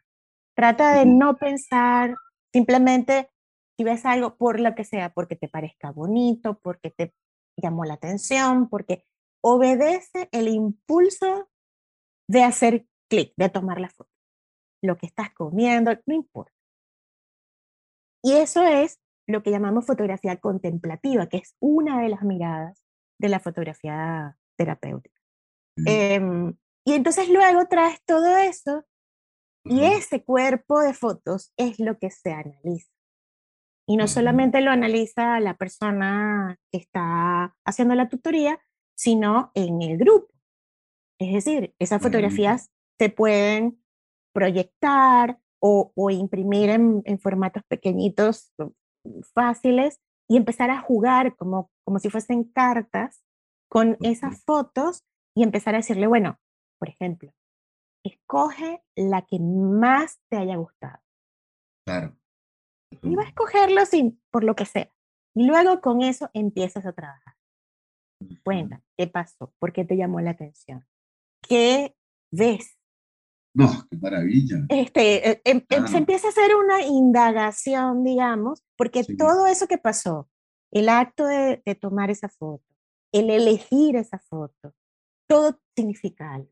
Trata de no pensar, simplemente si ves algo por lo que sea, porque te parezca bonito, porque te llamó la atención, porque obedece el impulso de hacer clic, de tomar la foto. Lo que estás comiendo, no importa. Y eso es lo que llamamos fotografía contemplativa, que es una de las miradas de la fotografía terapéutica. Em, y entonces luego traes todo eso y ese cuerpo de fotos es lo que se analiza. Y no solamente lo analiza la persona que está haciendo la tutoría, sino en el grupo. Es decir, esas fotografías se pueden proyectar o, imprimir en, formatos pequeñitos mm, fáciles y empezar a jugar como, como si fuesen cartas con esas fotos y empezar a decirle, bueno, por ejemplo, escoge la que más te haya gustado. Claro. Y va a escogerlo sin, por lo que sea. Y luego con eso empiezas a trabajar. Cuenta, ¿qué pasó? ¿Por qué te llamó la atención? ¿Qué ves? No, qué maravilla. Este, eh, em, em, Se empieza a hacer una indagación, digamos, porque todo eso que pasó, el acto de, tomar esa foto, el elegir esa foto, todo significa algo.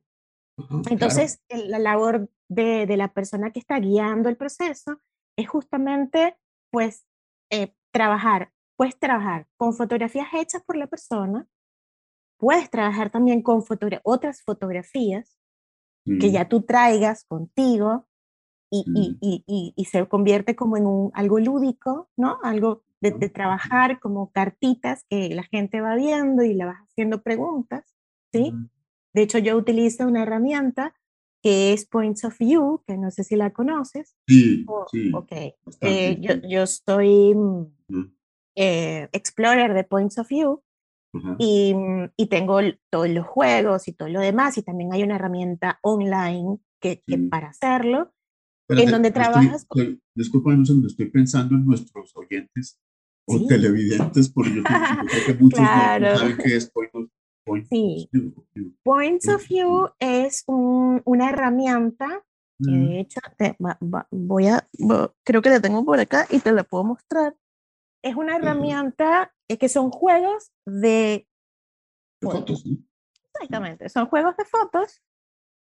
Entonces, la labor de, de, la persona que está guiando el proceso es justamente, pues, eh, trabajar, pues trabajar con fotografías hechas por la persona, Puedes trabajar también con otras fotografías que mm. ya tú traigas contigo y, y, y, y, se convierte como en un, algo lúdico, ¿no? Algo de, de, trabajar como cartitas que la gente va viendo y le vas haciendo preguntas, ¿sí? De hecho, yo utilizo una herramienta que es Points of View, que no sé si la conoces. Sí, sí. Ok. Eh, yo, yo soy eh, explorer de Points of View y, y, tengo todos los juegos y todo lo demás, y también hay una herramienta online que, que para hacerlo, en donde trabajas... disculpa, no estoy pensando en nuestros oyentes o televidentes, porque yo creo que *laughs* muchos no, saben qué *laughs* es Points of sí. Points of View. Es una herramienta que de hecho voy a, creo que la tengo por acá y te la puedo mostrar. Es una herramienta es que son juegos de, fotos. Exactamente, son juegos de fotos.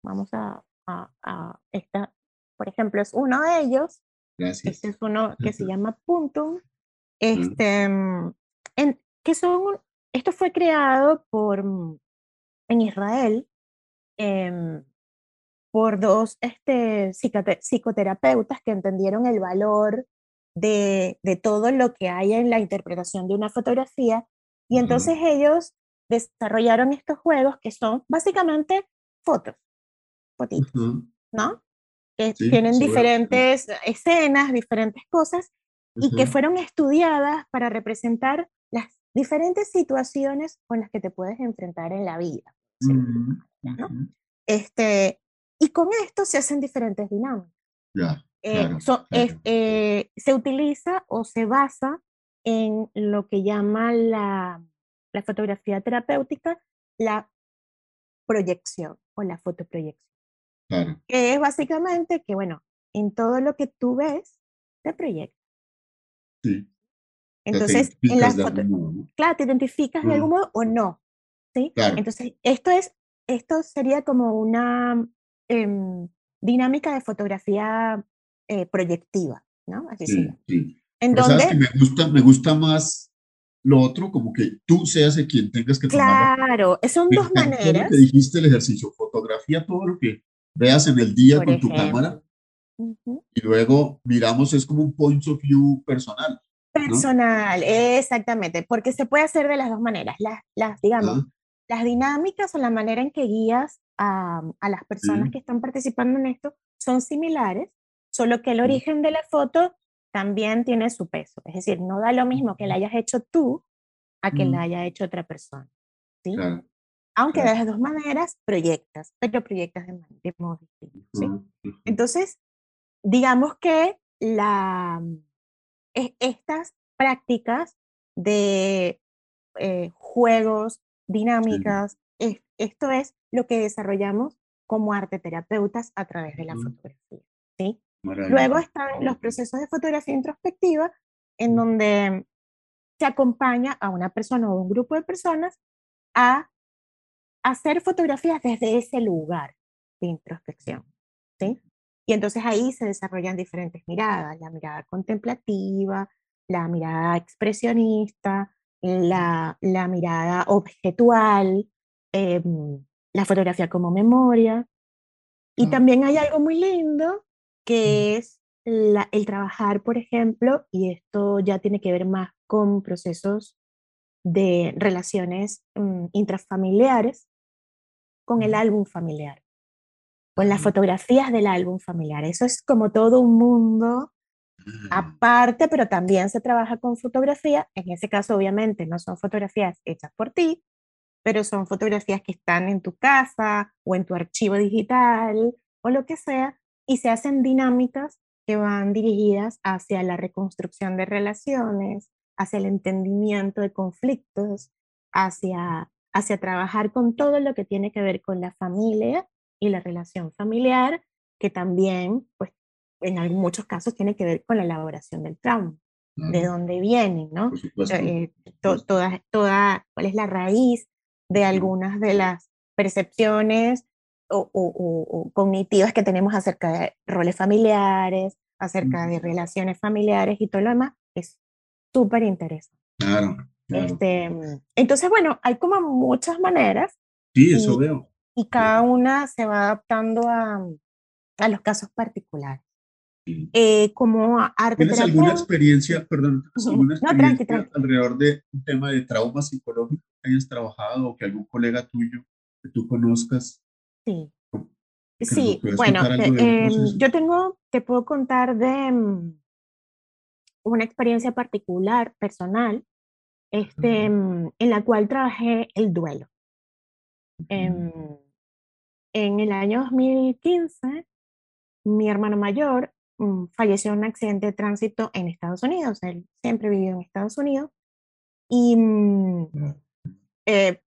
Vamos a, a, esta, por ejemplo, es uno de ellos. Gracias. Este es uno que se llama Puntum. Este, en, que son esto fue creado por, mm, en Israel em, por dos este, psicoterapeutas que entendieron el valor de, de, todo lo que hay en la interpretación de una fotografía y entonces ellos desarrollaron estos juegos que son básicamente fotos, fotitos, ¿no? Que tienen diferentes escenas, diferentes cosas y que fueron estudiadas para representar las diferentes situaciones con las que te puedes enfrentar en la vida. este, y con esto se hacen diferentes dinámicas. Eh, eh, se utiliza o se basa en lo que llama la, la fotografía terapéutica la proyección o la fotoproyección. Que es básicamente que, bueno, en todo lo que tú ves, te proyecta. Sí. Entonces, en la foto, claro, te identificas de algún modo o no, ¿sí? Entonces, esto es, esto sería como una em, dinámica de fotografía eh, proyectiva, ¿no? Así sí, sí. En donde, me gusta, me gusta más lo otro, como que tú seas el quien tengas que tomar. Claro, son dos maneras. que dijiste el ejercicio, fotografía todo lo que veas en el día con tu cámara. Y luego miramos, es como un point of view personal. Personal, exactamente, porque se puede hacer de las dos maneras. Las, las digamos, las dinámicas o la manera en que guías a, a las personas que están participando en esto son similares, solo que el origen de la foto también tiene su peso. Es decir, no da lo mismo que la hayas hecho tú a que la haya hecho otra persona. ¿sí? Aunque de las dos maneras proyectas, pero proyectas de, de modo distinto. ¿sí? Entonces, digamos que la, estas prácticas de eh, juegos, dinámicas, esto es lo que desarrollamos como arte terapeutas a través de la fotografía. ¿sí? Luego están los procesos de fotografía introspectiva, en donde se acompaña a una persona o un grupo de personas a hacer fotografías desde ese lugar de introspección. ¿sí? Y entonces ahí se desarrollan diferentes miradas, la mirada contemplativa, la mirada expresionista, la, la mirada objetual, em, la fotografía como memoria. Y también hay algo muy lindo que es el trabajar, por ejemplo, y esto ya tiene que ver más con procesos de relaciones mm, intrafamiliares, con el álbum familiar con las fotografías del álbum familiar. Eso es como todo un mundo mm. aparte, pero también se trabaja con fotografía. En ese caso, obviamente, no son fotografías hechas por ti, pero son fotografías que están en tu casa o en tu archivo digital o lo que sea, y se hacen dinámicas que van dirigidas hacia la reconstrucción de relaciones, hacia el entendimiento de conflictos, hacia, hacia trabajar con todo lo que tiene que ver con la familia y la relación familiar, que también, pues, en muchos casos tiene que ver con la elaboración del trauma, de dónde viene, ¿no? Eh, toda, toda, ¿Cuál es la raíz de algunas de las percepciones o, o, cognitivas que tenemos acerca de roles familiares, acerca de relaciones familiares y todo lo demás? Es súper interesante. Claro, Este, entonces, bueno, hay como muchas maneras. Sí, eso veo y cada una se va adaptando a, a los casos particulares. eh, como arte ¿Tienes alguna experiencia, perdón, alguna experiencia alrededor de un tema de trauma psicológico que hayas trabajado o que algún colega tuyo que tú conozcas? Sí. Sí, bueno, em, yo tengo, te puedo contar de mm, una experiencia particular, personal, este, mm, en la cual trabajé el duelo. En, en el año 2015, mi hermano mayor Mm, falleció en un accidente de tránsito en Estados Unidos. Él siempre vivió en Estados Unidos. Y eh,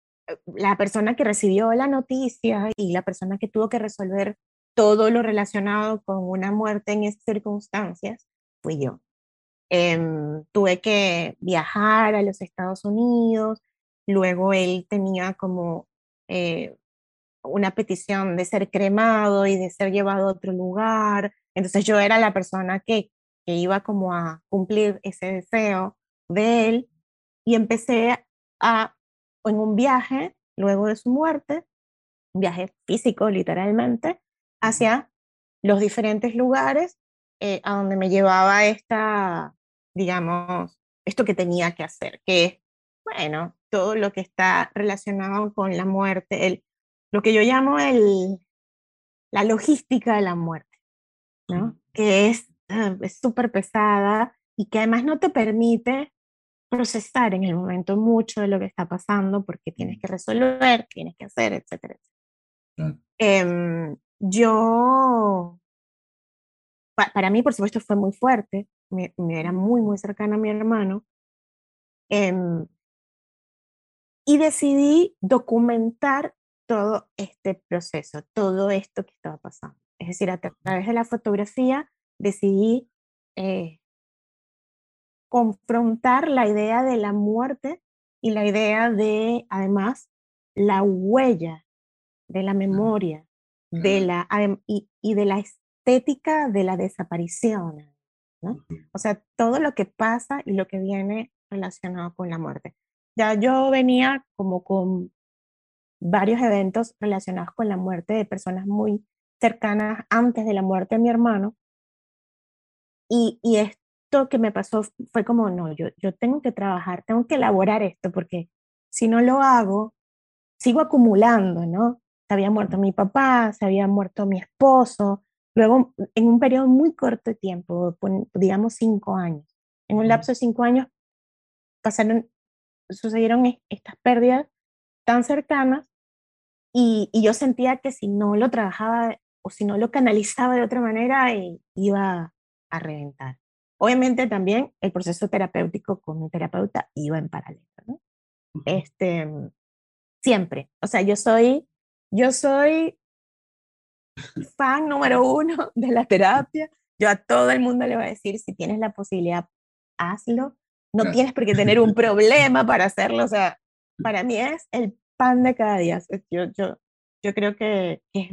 la persona que recibió la noticia y la persona que tuvo que resolver todo lo relacionado con una muerte en esas circunstancias fui yo. Em, tuve que viajar a los Estados Unidos, luego él tenía como eh, una petición de ser cremado y de ser llevado a otro lugar, entonces yo era la persona que, que iba como a cumplir ese deseo de él y empecé a, en un viaje, luego de su muerte, un viaje físico literalmente, hacia los diferentes lugares eh, a donde me llevaba esta, digamos, esto que tenía que hacer, que es, bueno, todo lo que está relacionado con la muerte, el, lo que yo llamo el, la logística de la muerte. ¿no? Que ah, es súper pesada y que además no te permite procesar en el momento mucho de lo que está pasando porque tienes que resolver, tienes que hacer, etcétera. Em, yo, para mí, por supuesto, fue muy fuerte, me, era muy, muy cercana a mi hermano, em, y decidí documentar todo este proceso, todo esto que estaba pasando. Es decir, a través de la fotografía decidí eh, confrontar la idea de la muerte y la idea de, además, la huella de la memoria de la, y, de la estética de la desaparición. O sea, todo lo que pasa y lo que viene relacionado con la muerte. Ya yo venía como con varios eventos relacionados con la muerte de personas muy cercanas antes de la muerte de mi hermano. Y, y esto que me pasó fue como, no, yo, yo tengo que trabajar, tengo que elaborar esto, porque si no lo hago, sigo acumulando, ¿no? Se había muerto mi papá, se había muerto mi esposo, luego en un periodo muy corto de tiempo, digamos cinco años. En un lapso de cinco años pasaron, sucedieron estas pérdidas tan cercanas y, y, yo sentía que si no lo trabajaba o si no lo canalizaba de otra manera, eh, iba a reventar. Obviamente también el proceso terapéutico con mi terapeuta iba en paralelo, ¿no? Este, siempre, o sea, yo soy, yo soy fan número uno de la terapia. Yo a todo el mundo le voy a decir, si tienes la posibilidad, hazlo. No tienes por qué tener un *laughs* problema para hacerlo. O sea, para mí es el pan de cada día. Yo, yo, yo creo que, que es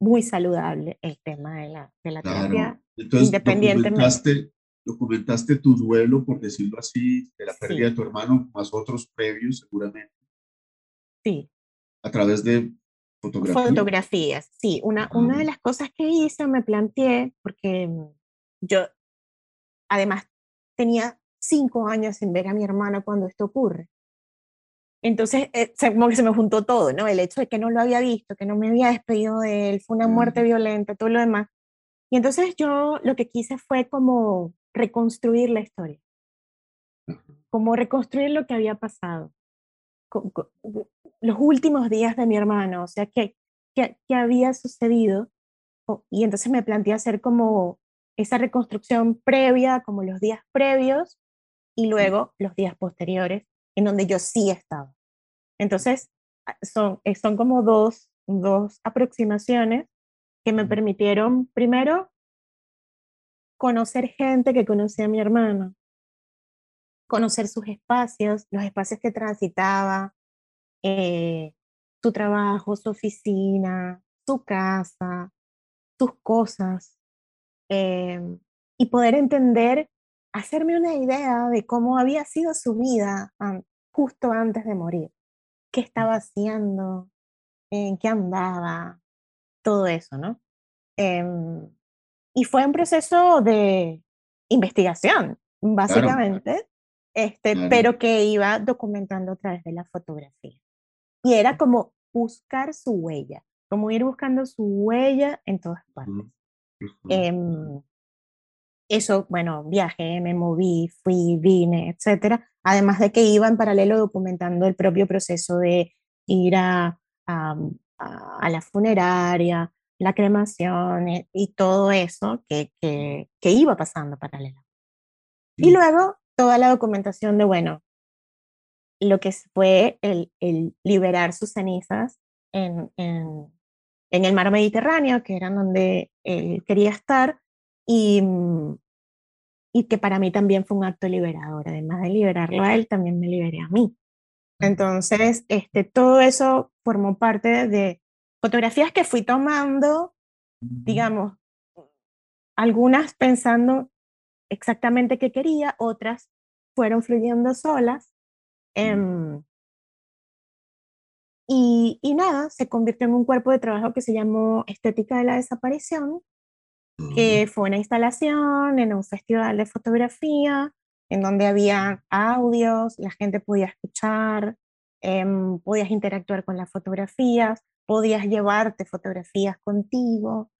muy saludable el tema de la, de la terapia, Entonces, independientemente. Documentaste, tu duelo, por decirlo así, de la pérdida de tu hermano, más otros previos seguramente. Sí. A través de fotografías. Fotografías, sí. Una, una de las cosas que hice, me planteé, porque yo además tenía cinco años sin ver a mi hermano cuando esto ocurre. Entonces, eh, como que se me juntó todo, ¿no? El hecho de que no lo había visto, que no me había despedido de él, fue una muerte violenta, todo lo demás. Y entonces yo lo que quise fue como reconstruir la historia, como reconstruir lo que había pasado, los últimos días de mi hermano, o sea, qué, qué, qué había sucedido. Y entonces me planteé hacer como esa reconstrucción previa, como los días previos, y luego los días posteriores, en donde yo sí estaba. Entonces, ah, son, eh, son como dos, dos aproximaciones que me permitieron, primero, conocer gente que conocía a mi hermano, conocer sus espacios, los espacios que transitaba, eh, su trabajo, su oficina, su casa, sus cosas, em, y poder entender, hacerme una idea de cómo había sido su vida justo antes de morir qué estaba haciendo, en qué andaba, todo eso, ¿no? Em, y fue un proceso de investigación, básicamente, este, pero que iba documentando a través de la fotografía. Y era como buscar su huella, como ir buscando su huella en todas partes. Em, eso, bueno, viajé, me moví, fui, vine, etcétera. Además de que iba en paralelo documentando el propio proceso de ir a, a, a la funeraria, la cremación eh, y todo eso que, que, que iba pasando paralelo. Y luego toda la documentación de, bueno, lo que fue el, el liberar sus cenizas en, en, en, el mar Mediterráneo, que era donde él quería estar, y, y que para mí también fue un acto liberador. Además de liberarlo a él, también me liberé a mí. Entonces, este, todo eso formó parte de fotografías que fui tomando, digamos, algunas pensando exactamente qué quería, otras fueron fluyendo solas. Em, y, y, nada, se convirtió en un cuerpo de trabajo que se llamó Estética de la Desaparición, que fue una instalación en un festival de fotografía, en donde había audios, la gente podía escuchar, em, podías interactuar con las fotografías, podías llevarte fotografías contigo,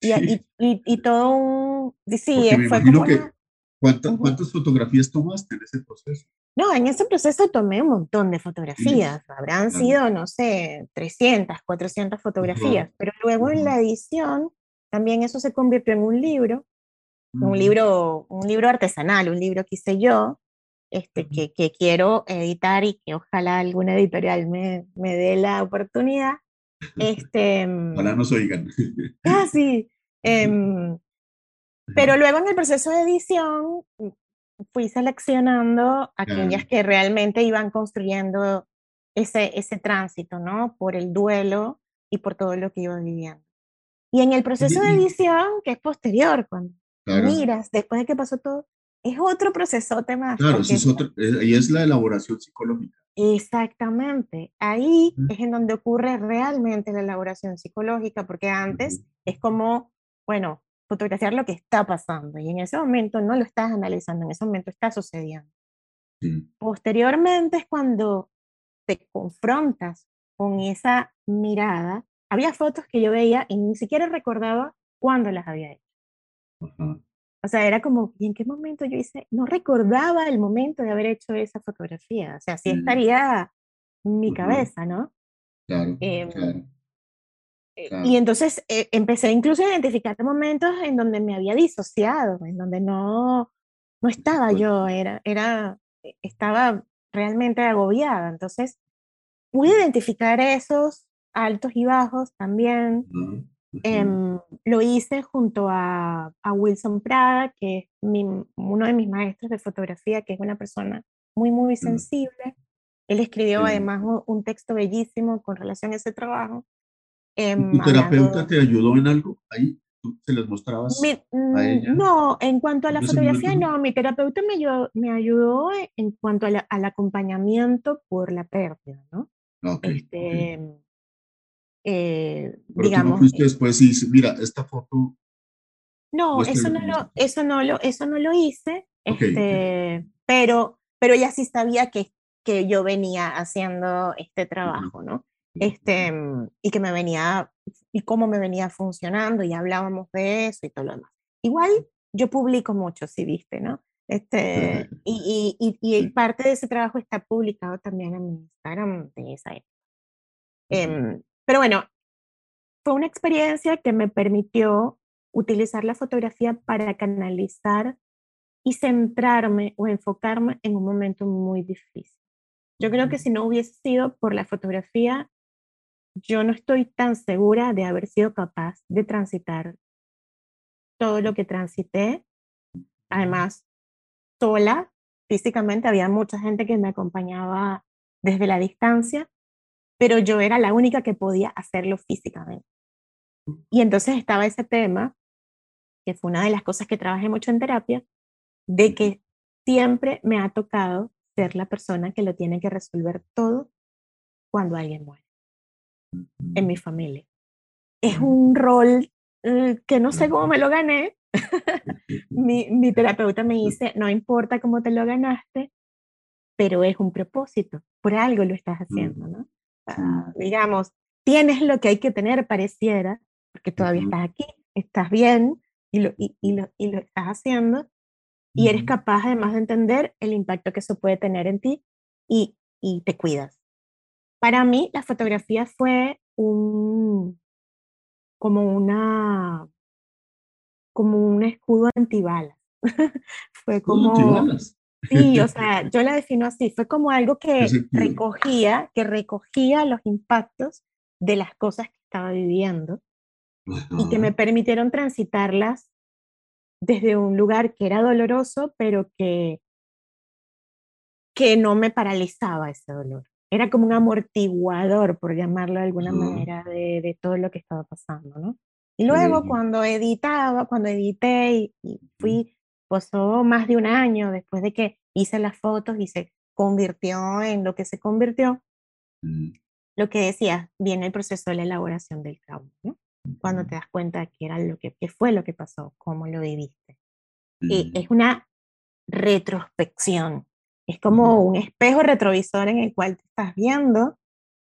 y, y, y, todo un... Sí, fue como que, ¿cuántas, fotografías tomaste en ese proceso? No, en ese proceso tomé un montón de fotografías, habrán sido, no sé, 300, 400 fotografías, pero luego en la edición también eso se convirtió en un libro, un libro, un libro artesanal, un libro que hice yo, este, que, que, quiero editar y que ojalá alguna editorial me, me dé la oportunidad. *laughs* Este, ojalá nos oigan. *laughs* Ah, sí. Em, pero luego en el proceso de edición mm, fui seleccionando aquellas que realmente iban construyendo ese, ese tránsito, ¿no? Por el duelo y por todo lo que iba viviendo. Y en el proceso de edición, que es posterior, cuando miras, después de que pasó todo, es otro proceso más. Claro, es otro, ahí es la elaboración psicológica. Exactamente, ahí es en donde ocurre realmente la elaboración psicológica, porque antes es como, bueno, fotografiar lo que está pasando y en ese momento no lo estás analizando, en ese momento está sucediendo. Posteriormente es cuando te confrontas con esa mirada. Había fotos que yo veía y ni siquiera recordaba cuándo las había hecho. O sea, era como, ¿y en qué momento yo hice? No recordaba el momento de haber hecho esa fotografía. O sea, sí estaría en mi cabeza, ¿no? Claro, em, claro. Eh, y entonces eh, empecé incluso a identificar momentos en donde me había disociado, en donde no, no estaba yo, era, era, eh, estaba realmente agobiada. Entonces pude identificar esos altos y bajos también. Em, lo hice junto a, a, Wilson Prada, que es uno de mis maestros de fotografía, que es una persona muy, muy sensible. Él escribió además un texto bellísimo con relación a ese trabajo. Em, ¿Tu terapeuta te ayudó en algo ahí? ¿Tú se les mostrabas a mm, ella? No, en cuanto a la fotografía, no. Mi terapeuta me ayudó, me ayudó en cuanto al acompañamiento por la pérdida, ¿no? Okay, este, eh, Pero digamos, tú no fuiste después y dices, mira, esta foto... No, eso no, lo, eso, no lo, eso no lo hice, este, Pero, pero ella sí sabía que, que yo venía haciendo este trabajo, ¿no? este, mm, y que me venía, y cómo me venía funcionando, y hablábamos de eso y todo lo demás. Igual yo publico mucho, si viste, ¿no? Este, y, y, y, parte de ese trabajo está publicado también en mi Instagram de esa época. Pero bueno, fue una experiencia que me permitió utilizar la fotografía para canalizar y centrarme o enfocarme en un momento muy difícil. Yo creo que si no hubiese sido por la fotografía, yo no estoy tan segura de haber sido capaz de transitar todo lo que transité. Además, sola, físicamente, había mucha gente que me acompañaba desde la distancia, pero yo era la única que podía hacerlo físicamente. Y entonces estaba ese tema, que fue una de las cosas que trabajé mucho en terapia, de que siempre me ha tocado ser la persona que lo tiene que resolver todo cuando alguien muere en mi familia. Es un rol eh, que no sé cómo me lo gané, *laughs* mi, mi, terapeuta me dice, no importa cómo te lo ganaste, pero es un propósito, por algo lo estás haciendo, ¿no? Digamos, tienes lo que hay que tener, pareciera, porque todavía estás aquí, estás bien y lo, y, y, lo, y lo estás haciendo, y eres capaz además de entender el impacto que eso puede tener en ti y, y te cuidas. Para mí, la fotografía fue un, como una, como un escudo antibalas. *laughs* fue como... ¿Antibalas? Sí, o *laughs* sea, yo la defino así, fue como algo que recogía, que recogía los impactos de las cosas que estaba viviendo y que me permitieron transitarlas desde un lugar que era doloroso, pero que, que no me paralizaba ese dolor. Era como un amortiguador, por llamarlo de alguna manera, de, de, todo lo que estaba pasando, ¿no? Y luego cuando editaba, cuando edité y, y fui, pasó más de un año después de que hice las fotos y se convirtió en lo que se convirtió, mm. lo que decía, viene el proceso de la elaboración del trauma, ¿no? cuando te das cuenta que era lo que, fue lo que pasó, cómo lo viviste. Y es una retrospección, es como un espejo retrovisor en el cual te estás viendo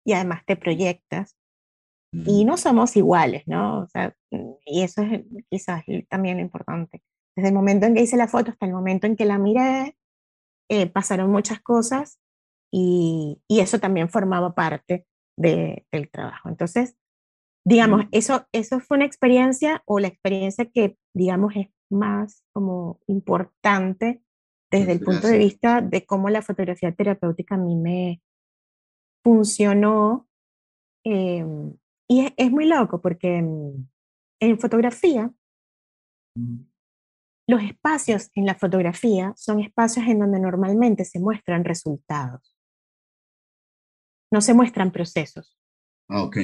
y además te proyectas. Y no somos iguales, ¿no? O sea, y eso es quizás también lo importante. Desde el momento en que hice la foto hasta el momento en que la miré, eh, pasaron muchas cosas y, y, eso también formaba parte de, del trabajo. Entonces, digamos, eso, eso fue una experiencia o la experiencia que, digamos, es más como importante desde el punto de vista de cómo la fotografía terapéutica a mí me funcionó. Em, y es, muy loco porque en, fotografía. Los espacios en la fotografía son espacios en donde normalmente se muestran resultados. No se muestran procesos. Ah, ok.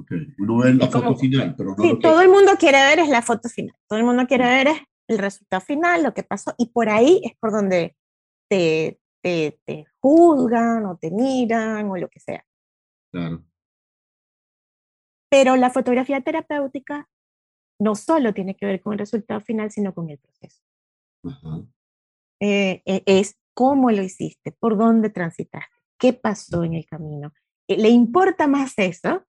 Okay. Uno ve la foto final, pero no sí, todo el mundo quiere ver es la foto final. Todo el mundo quiere ver es el resultado final, lo que pasó, y por ahí es por donde te, te, te juzgan o te miran o lo que sea. Claro. Pero la fotografía terapéutica no solo tiene que ver con el resultado final, sino con el proceso. Eh, e, es cómo lo hiciste, por dónde transitaste, qué pasó en el camino. Eh, le importa más eso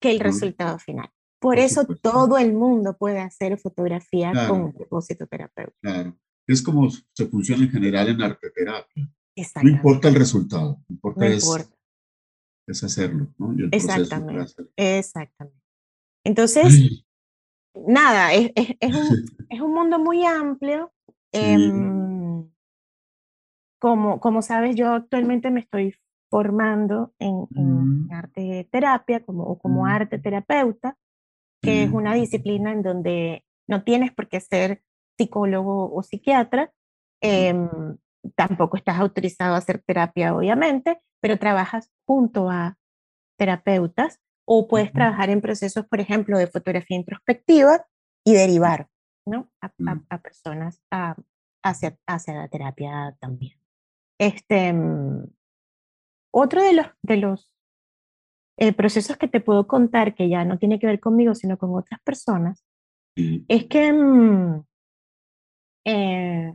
que el resultado final. Por, eso todo el mundo puede hacer fotografía con un propósito terapéutico. Claro. Es como se funciona en general en arte terapia. No importa el resultado, importa, no es, importa. es, hacerlo, ¿no? Y el Exactamente. Exactamente. Entonces, nada, es, es, es, un, *laughs* es, un, mundo muy amplio. Em, como, como sabes, yo actualmente me estoy formando en, mm. arte terapia como, o como mm. arte terapeuta, que es una disciplina en donde no tienes por qué ser psicólogo o psiquiatra, em, tampoco estás autorizado a hacer terapia, obviamente, pero trabajas junto a terapeutas o puedes trabajar en procesos, por ejemplo, de fotografía introspectiva y derivar ¿no? a, mm. a, personas a, hacia, hacia la terapia también. Este, otro de los, de los eh, procesos que te puedo contar, que ya no tiene que ver conmigo, sino con otras personas, es que mm, eh,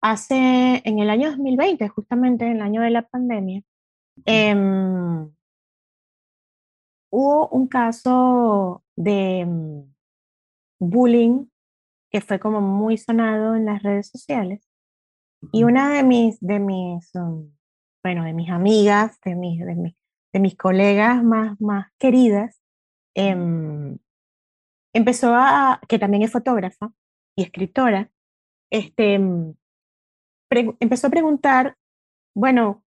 hace, en el año 2020, justamente en el año de la pandemia, em, hubo un caso de mm, bullying que fue como muy sonado en las redes sociales. Y una de mis, de mis um, bueno, de mis amigas, de mis, de de mis colegas más, más queridas, em, empezó a, que también es fotógrafa y escritora, este, em, empezó a preguntar, bueno,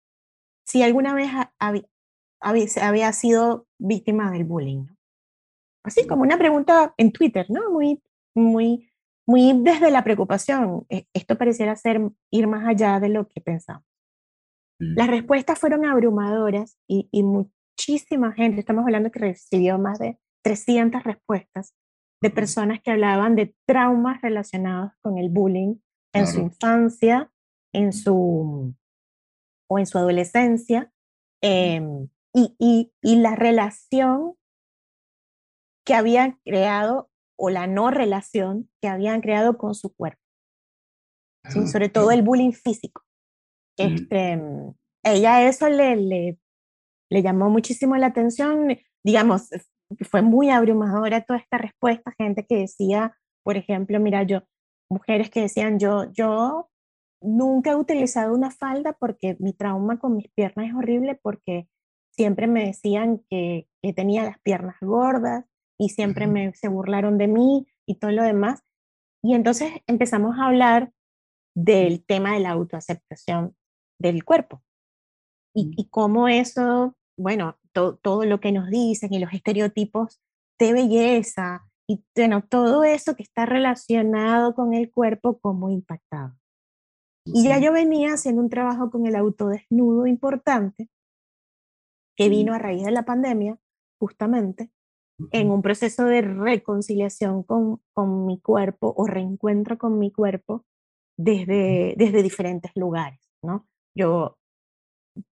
si alguna vez había, sido víctima del bullying. Así como una pregunta en Twitter, ¿no? Muy, muy, muy desde la preocupación. E, esto pareciera ser ir más allá de lo que pensamos. Las respuestas fueron abrumadoras y, muchísima gente, estamos hablando que recibió más de 300 respuestas de personas que hablaban de traumas relacionados con el bullying en su infancia, en su o en su adolescencia, y, y, y, la relación que habían creado o la no relación que habían creado con su cuerpo. Sobre todo el bullying físico. Este, ella eso le, le, le llamó muchísimo la atención, digamos, fue muy abrumadora toda esta respuesta, gente que decía, por ejemplo, mira, yo, mujeres que decían, yo, yo nunca he utilizado una falda porque mi trauma con mis piernas es horrible porque siempre me decían que, que tenía las piernas gordas y siempre me, se burlaron de mí y todo lo demás. Y entonces empezamos a hablar del tema de la autoaceptación del cuerpo y, y cómo eso, bueno, todo lo que nos dicen y los estereotipos de belleza y bueno, todo eso que está relacionado con el cuerpo como impactado. Y ya yo venía haciendo un trabajo con el autodesnudo importante que vino a raíz de la pandemia, justamente, en un proceso de reconciliación con, con mi cuerpo o reencuentro con mi cuerpo desde, desde diferentes lugares, ¿no? Yo,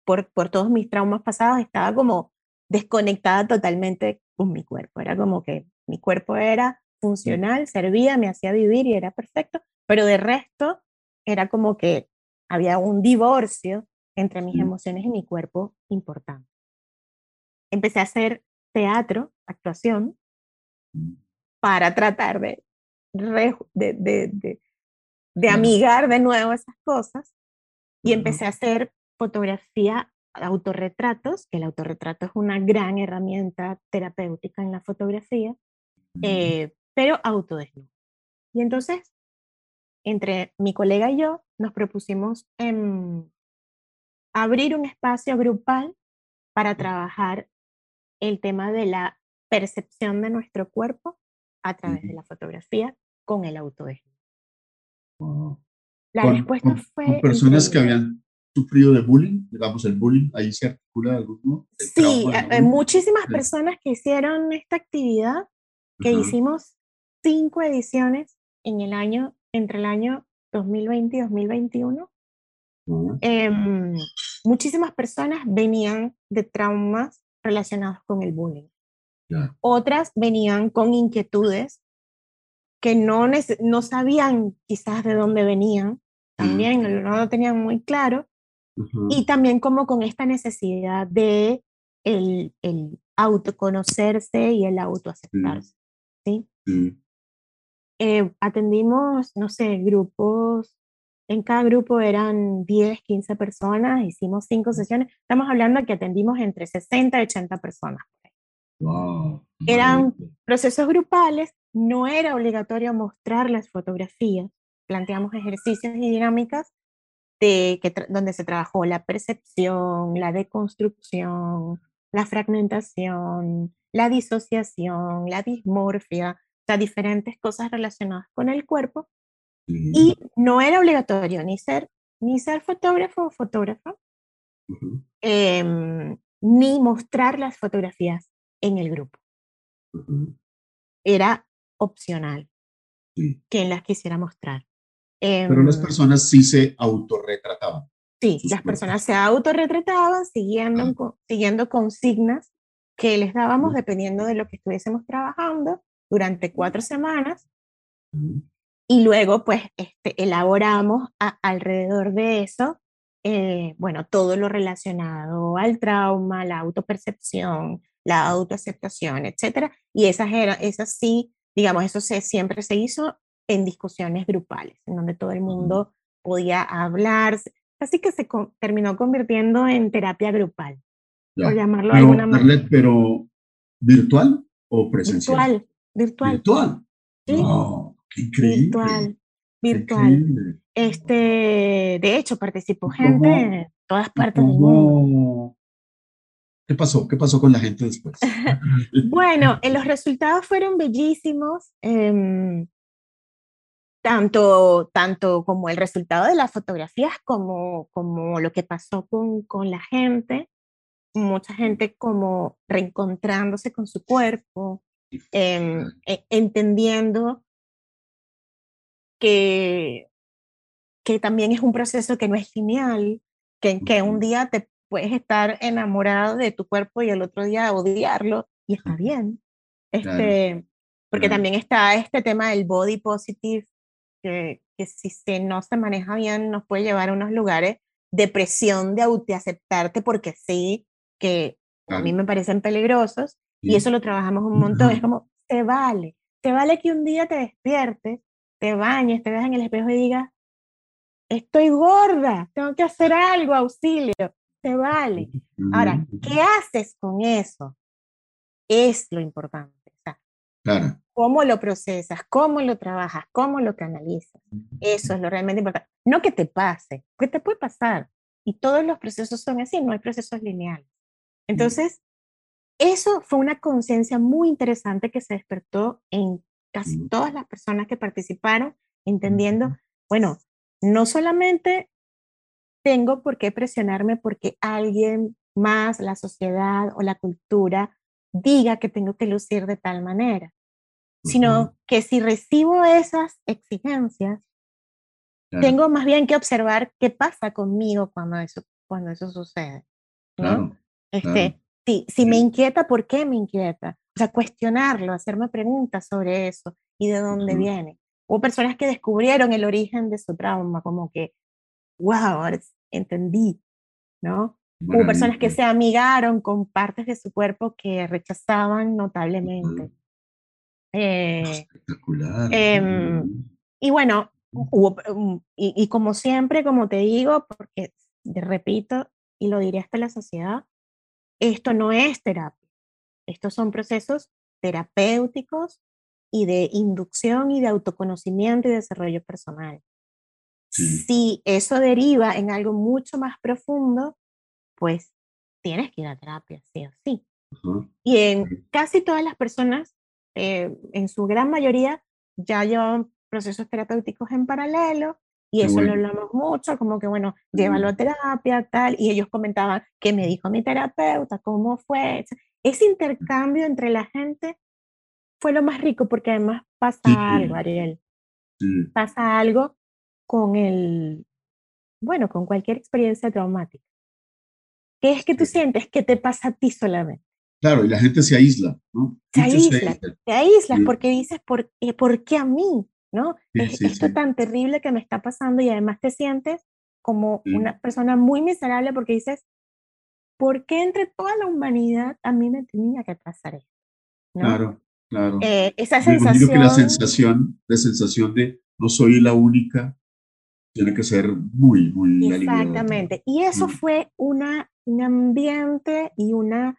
por, por todos mis traumas pasados, estaba como desconectada totalmente con mi cuerpo. Era como que mi cuerpo era funcional, servía, me hacía vivir y era perfecto, pero de resto era como que había un divorcio entre mis emociones y mi cuerpo importante. Empecé a hacer teatro, actuación, mm. para tratar de, de, de, de, amigar de nuevo esas cosas y empecé a hacer fotografía autorretratos, que el autorretrato es una gran herramienta terapéutica en la fotografía, eh, pero autodesnudo. Y entonces, entre mi colega y yo, nos propusimos en abrir un espacio grupal para trabajar el tema de la percepción de nuestro cuerpo a través de la fotografía con el autodesnudo. La respuesta fue... Con personas que habían sufrido de bullying, digamos, el bullying, ahí se articula alguno. Sí, hay muchísimas personas que hicieron esta actividad, que hicimos cinco ediciones en el año, entre el año 2020 y 2021. Em, muchísimas personas venían de traumas relacionados con el bullying. Otras venían con inquietudes que no, no sabían quizás de dónde venían, también no lo tenían muy claro, y también como con esta necesidad de el, el autoconocerse y el autoaceptarse. ¿sí? Eh, atendimos, no sé, grupos, en cada grupo eran 10, 15 personas, hicimos cinco sesiones, estamos hablando de que atendimos entre 60 y 80 personas. Eran procesos grupales, no era obligatorio mostrar las fotografías, planteamos ejercicios y dinámicas de, que donde se trabajó la percepción, la deconstrucción, la fragmentación, la disociación, la dismorfia, o sea, diferentes cosas relacionadas con el cuerpo. Y no era obligatorio ni ser, ni ser fotógrafo o fotógrafa, em, ni mostrar las fotografías en el grupo. Era opcional que las quisiera mostrar. Pero las em, personas sí se autorretrataban. Sí, las personas se autorretrataban siguiendo, ah. siguiendo consignas que les dábamos dependiendo de lo que estuviésemos trabajando durante cuatro semanas. Y luego, pues, este, elaboramos alrededor de eso, eh, bueno, todo lo relacionado al trauma, la autopercepción, la autoaceptación, etcétera. Y esas eran, esas sí, digamos, eso se, siempre se hizo en discusiones grupales, en donde todo el mundo podía hablar, así que se terminó convirtiendo en terapia grupal, por llamarlo de alguna manera. pero virtual o presencial? Virtual, virtual. Virtual. ¿Sí? Increíble. Virtual, virtual. Este, de hecho, participó gente en todas partes del mundo. ¿Qué pasó? ¿Qué pasó con la gente después? *laughs* bueno, los resultados fueron bellísimos. Eh, tanto, tanto como el resultado de las fotografías como, como lo que pasó con, con la gente, mucha gente como reencontrándose con su cuerpo, em, e, entendiendo que, que también es un proceso que no es lineal, que, que un día te puedes estar enamorado de tu cuerpo y el otro día odiarlo y está bien. Este, Porque también está este tema del body positive, que, que si se, no se maneja bien nos puede llevar a unos lugares de presión de autoaceptarte porque sí, que a mí me parecen peligrosos, y eso lo trabajamos un montón, es como, te vale, te vale que un día te despiertes, te bañes, te veas en el espejo y digas, estoy gorda, tengo que hacer algo, auxilio, te vale. Ahora, ¿qué haces con eso? Es lo importante. claro. ¿Cómo lo procesas? ¿Cómo lo trabajas? ¿Cómo lo canalizas? Eso es lo realmente importante. No que te pase, que te puede pasar. Y todos los procesos son así, no hay procesos lineales. Entonces, eso fue una conciencia muy interesante que se despertó en casi todas las personas que participaron, entendiendo, bueno, no solamente tengo por qué presionarme porque alguien más, la sociedad o la cultura diga que tengo que lucir de tal manera, sino que si recibo esas exigencias, tengo más bien que observar qué pasa conmigo cuando eso, cuando eso sucede. ¿no? este, Si, si me inquieta, ¿por qué me inquieta? O sea, cuestionarlo, hacerme preguntas sobre eso y de dónde viene. Hubo personas que descubrieron el origen de su trauma, como que, wow, entendí, ¿no? Hubo personas que se amigaron con partes de su cuerpo que rechazaban notablemente. Eh, Espectacular. Em, y bueno, hubo, um, y, y, como siempre, como te digo, porque repito, y lo diré hasta la sociedad, esto no es terapia. Estos son procesos terapéuticos y de inducción y de autoconocimiento y desarrollo personal. Si eso deriva en algo mucho más profundo, pues tienes que ir a terapia, sí o sí. Y en casi todas las personas, eh, en su gran mayoría, ya llevan procesos terapéuticos en paralelo y eso lo hablamos mucho, como que, bueno, llévalo a terapia, tal, y ellos comentaban qué me dijo mi terapeuta, cómo fue. Ese intercambio entre la gente fue lo más rico porque además pasa algo, Ariel. Pasa algo con el, bueno, con cualquier experiencia traumática. ¿Qué es que tú sientes que te pasa a ti solamente? Claro, y la gente se aísla, ¿no? Se aísla, se aísla, porque dices, ¿por, ¿por qué a mí? ¿No? es, esto tan terrible que me está pasando y además te sientes como una persona muy miserable porque dices, ¿por qué entre toda la humanidad a mí me tenía que pasar esto? Claro, claro. Eh, esa sensación... que la sensación, la sensación de no soy la única, tiene que ser muy, muy Exactamente. Y eso fue una, un ambiente y una,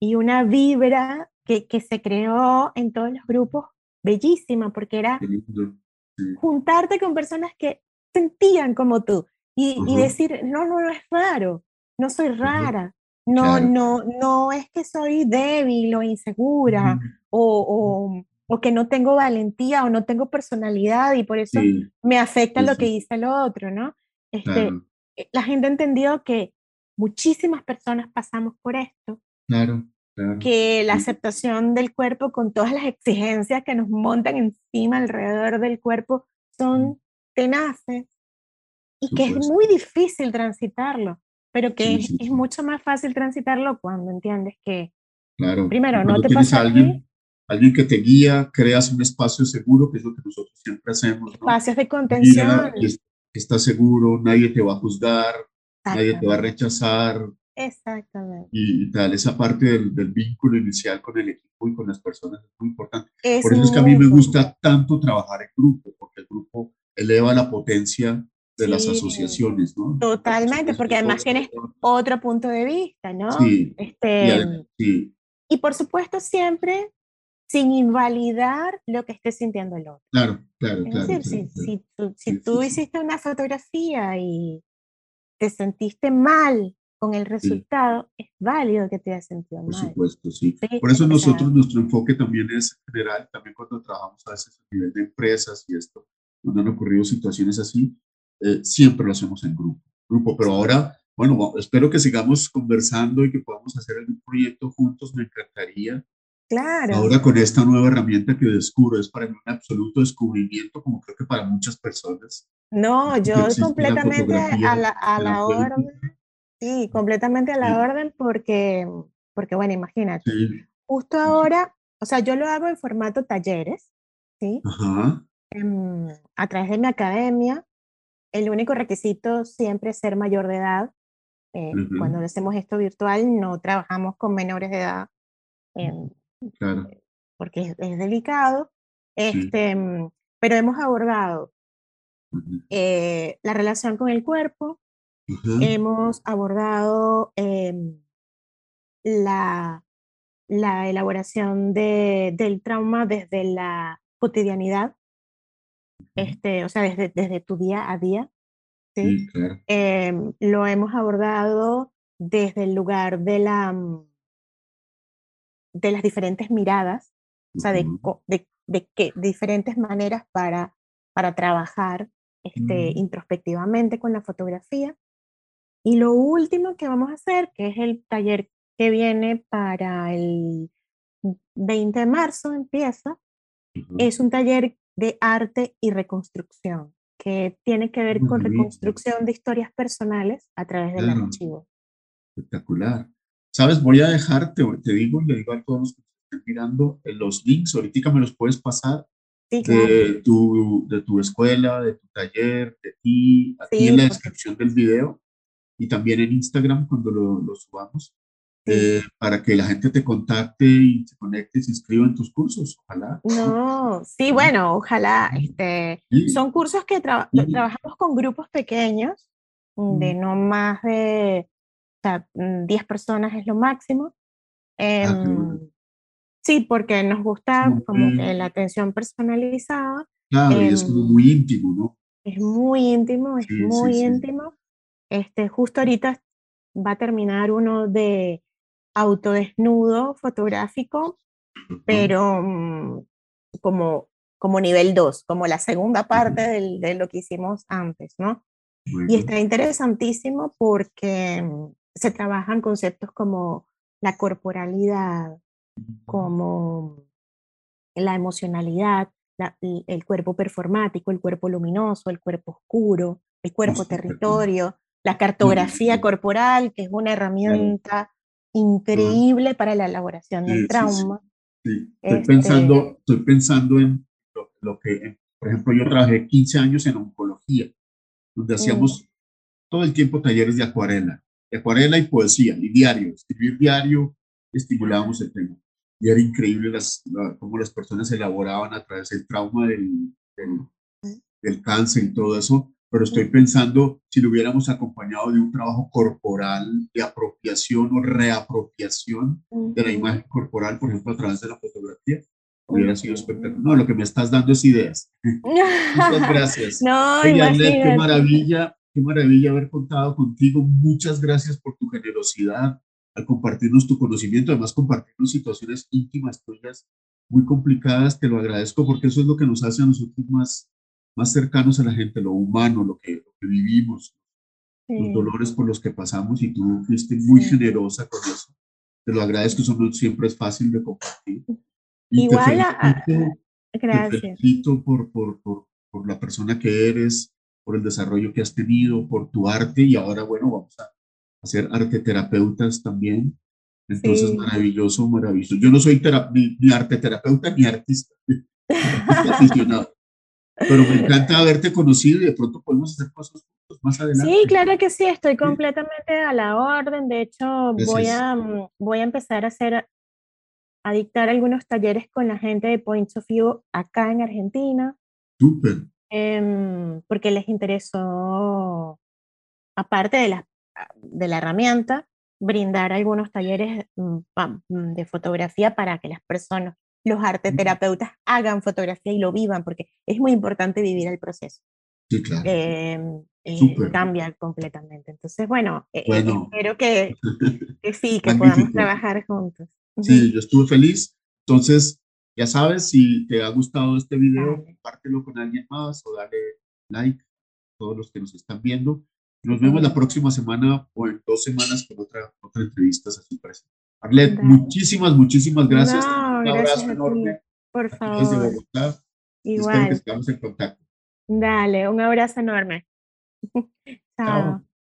y una vibra que, que se creó en todos los grupos bellísima, porque era juntarte con personas que sentían como tú y, y, decir, no, no, no es raro, no soy rara, no, no, no es que soy débil o insegura o, o, que no tengo valentía o no tengo personalidad y por eso me afecta lo que dice el otro, ¿no? Este, eh, La gente entendió que muchísimas personas pasamos por esto. Claro, Que la aceptación del cuerpo con todas las exigencias que nos montan encima alrededor del cuerpo son tenaces y que es muy difícil transitarlo pero que es, mucho más fácil transitarlo cuando entiendes que, claro. primero, no te pasa alguien, alguien que te guía, creas un espacio seguro, que es lo que nosotros siempre hacemos. Espacios de contención. que estás seguro, nadie te va a juzgar, nadie te va a rechazar. Exactamente. Y, tal, esa parte del, del, vínculo inicial con el equipo y con las personas es muy importante. Por eso es que a mí me gusta tanto trabajar en grupo, porque el grupo eleva la potencia de las asociaciones, ¿no? Totalmente, porque además tienes otro punto de vista, ¿no? Sí. Este, y, y por supuesto siempre sin invalidar lo que esté sintiendo el otro. Claro, claro, es claro. Decir, si, si, tú, hiciste una fotografía y te sentiste mal con el resultado, es válido que te hayas sentido mal. Por supuesto, sí. Por eso nosotros, nuestro enfoque también es general, también cuando trabajamos a veces a nivel de empresas y esto, cuando han ocurrido situaciones así, eh, siempre lo hacemos en grupo, grupo. Pero ahora, bueno, espero que sigamos conversando y que podamos hacer algún proyecto juntos, me encantaría. Claro. Ahora con esta nueva herramienta que descubro, es para mí un absoluto descubrimiento, como creo que para muchas personas. No, yo completamente a la, a la orden. Sí, completamente a la orden porque, porque bueno, imagínate. Justo ahora o sea, yo lo hago en formato talleres, ¿sí? Em, a través de mi academia. El único requisito siempre es ser mayor de edad. Eh, cuando hacemos esto virtual, no trabajamos con menores de edad, em, claro. porque es, delicado. Este, em, pero hemos abordado eh, la relación con el cuerpo, hemos abordado la, la elaboración de, del trauma desde la cotidianidad, este, o sea, desde, desde tu día a día. ¿sí? Em, lo hemos abordado desde el lugar de, la, mm, de las diferentes miradas, o sea, de, de, de, que, diferentes maneras para, para trabajar este, mm. introspectivamente con la fotografía. Y lo último que vamos a hacer, que es el taller que viene para el 20 de marzo, empieza, es un taller de arte y reconstrucción, que tiene que ver con reconstrucción de historias personales a través del archivo. Espectacular. Sabes, voy a dejarte, te digo, le digo a todos los que están mirando eh, los links, ahorita me los puedes pasar de, tu, de tu escuela, de tu taller, de ti, aquí en la descripción del video y también en Instagram cuando lo, lo subamos. Eh, para que la gente te contacte y se conecte y se inscriba en tus cursos, ojalá. No, *laughs* sí, bueno, ojalá. Este, Son cursos que trabajamos con grupos pequeños, de no más de o sea, 10 mm, personas es lo máximo. Ah, em, sí, porque nos gusta como que la atención personalizada. Claro, y es como em, muy íntimo, ¿no? Es muy íntimo, es muy íntimo. Este, justo ahorita va a terminar uno de autodesnudo fotográfico, pero mm, como, como nivel 2, como la segunda parte de lo que hicimos antes, ¿no? y está interesantísimo porque mm, se trabajan conceptos como la corporalidad, como la emocionalidad, el cuerpo performático, el cuerpo luminoso, el cuerpo oscuro, el cuerpo territorio, la cartografía corporal, que es una herramienta increíble para la elaboración del trauma. Sí, Estoy, este pensando, estoy pensando en lo, que, por ejemplo, yo trabajé 15 años en oncología, donde hacíamos todo el tiempo talleres de acuarela, de acuarela y poesía, y diario, escribir diario, estimulábamos el tema. Y era increíble las, cómo las personas elaboraban a través del trauma del, del, del cáncer y todo eso, pero estoy pensando si lo hubiéramos acompañado de un trabajo corporal de apropiación o reapropiación de la imagen corporal, por ejemplo, a través de la fotografía, hubiera sido espectacular. No, lo que me estás dando es ideas. *laughs* Muchas gracias. No, qué maravilla, qué maravilla haber contado contigo. Muchas gracias por tu generosidad al compartirnos tu conocimiento, además compartirnos situaciones íntimas tuyas muy complicadas. Te lo agradezco porque eso es lo que nos hace a nosotros más más cercanos a la gente, lo humano, lo que, vivimos, los dolores por los que pasamos y tú fuiste muy generosa con eso. Te lo agradezco, eso no siempre es fácil de compartir. Igual, gracias. Te felicito por, por, por, por, la persona que eres, por el desarrollo que has tenido, por tu arte y ahora, bueno, vamos a hacer arte terapeutas también. Entonces, maravilloso, maravilloso. Yo no soy ni, ni arte terapeuta ni artista, *laughs* aficionado. Pero me encanta haberte conocido y de pronto podemos hacer cosas más adelante. Sí, claro que sí, estoy completamente a la orden. De hecho, voy a, voy a empezar a hacer, a dictar algunos talleres con la gente de Points of View acá en Argentina. Súper. Em, porque les interesó, aparte de la, de la herramienta, brindar algunos talleres mm, mm, de fotografía para que las personas los arteterapeutas hagan fotografía y lo vivan, porque es muy importante vivir el proceso. Sí, claro. Em, eh, cambia completamente. Entonces, bueno, eh, eh, espero que, *laughs* que, sí, que podamos trabajar juntos. Sí, yo estuve feliz. Entonces, ya sabes, si te ha gustado este video, compártelo con alguien más o dale like a todos los que nos están viendo. Nos vemos la próxima semana o en dos semanas con otra, otra entrevista así. Arlet, muchísimas, muchísimas gracias. Un abrazo enorme. Por favor. Desde Bogotá. Igual. Espero que estemos en contacto. Dale, un abrazo enorme. *laughs* Chao.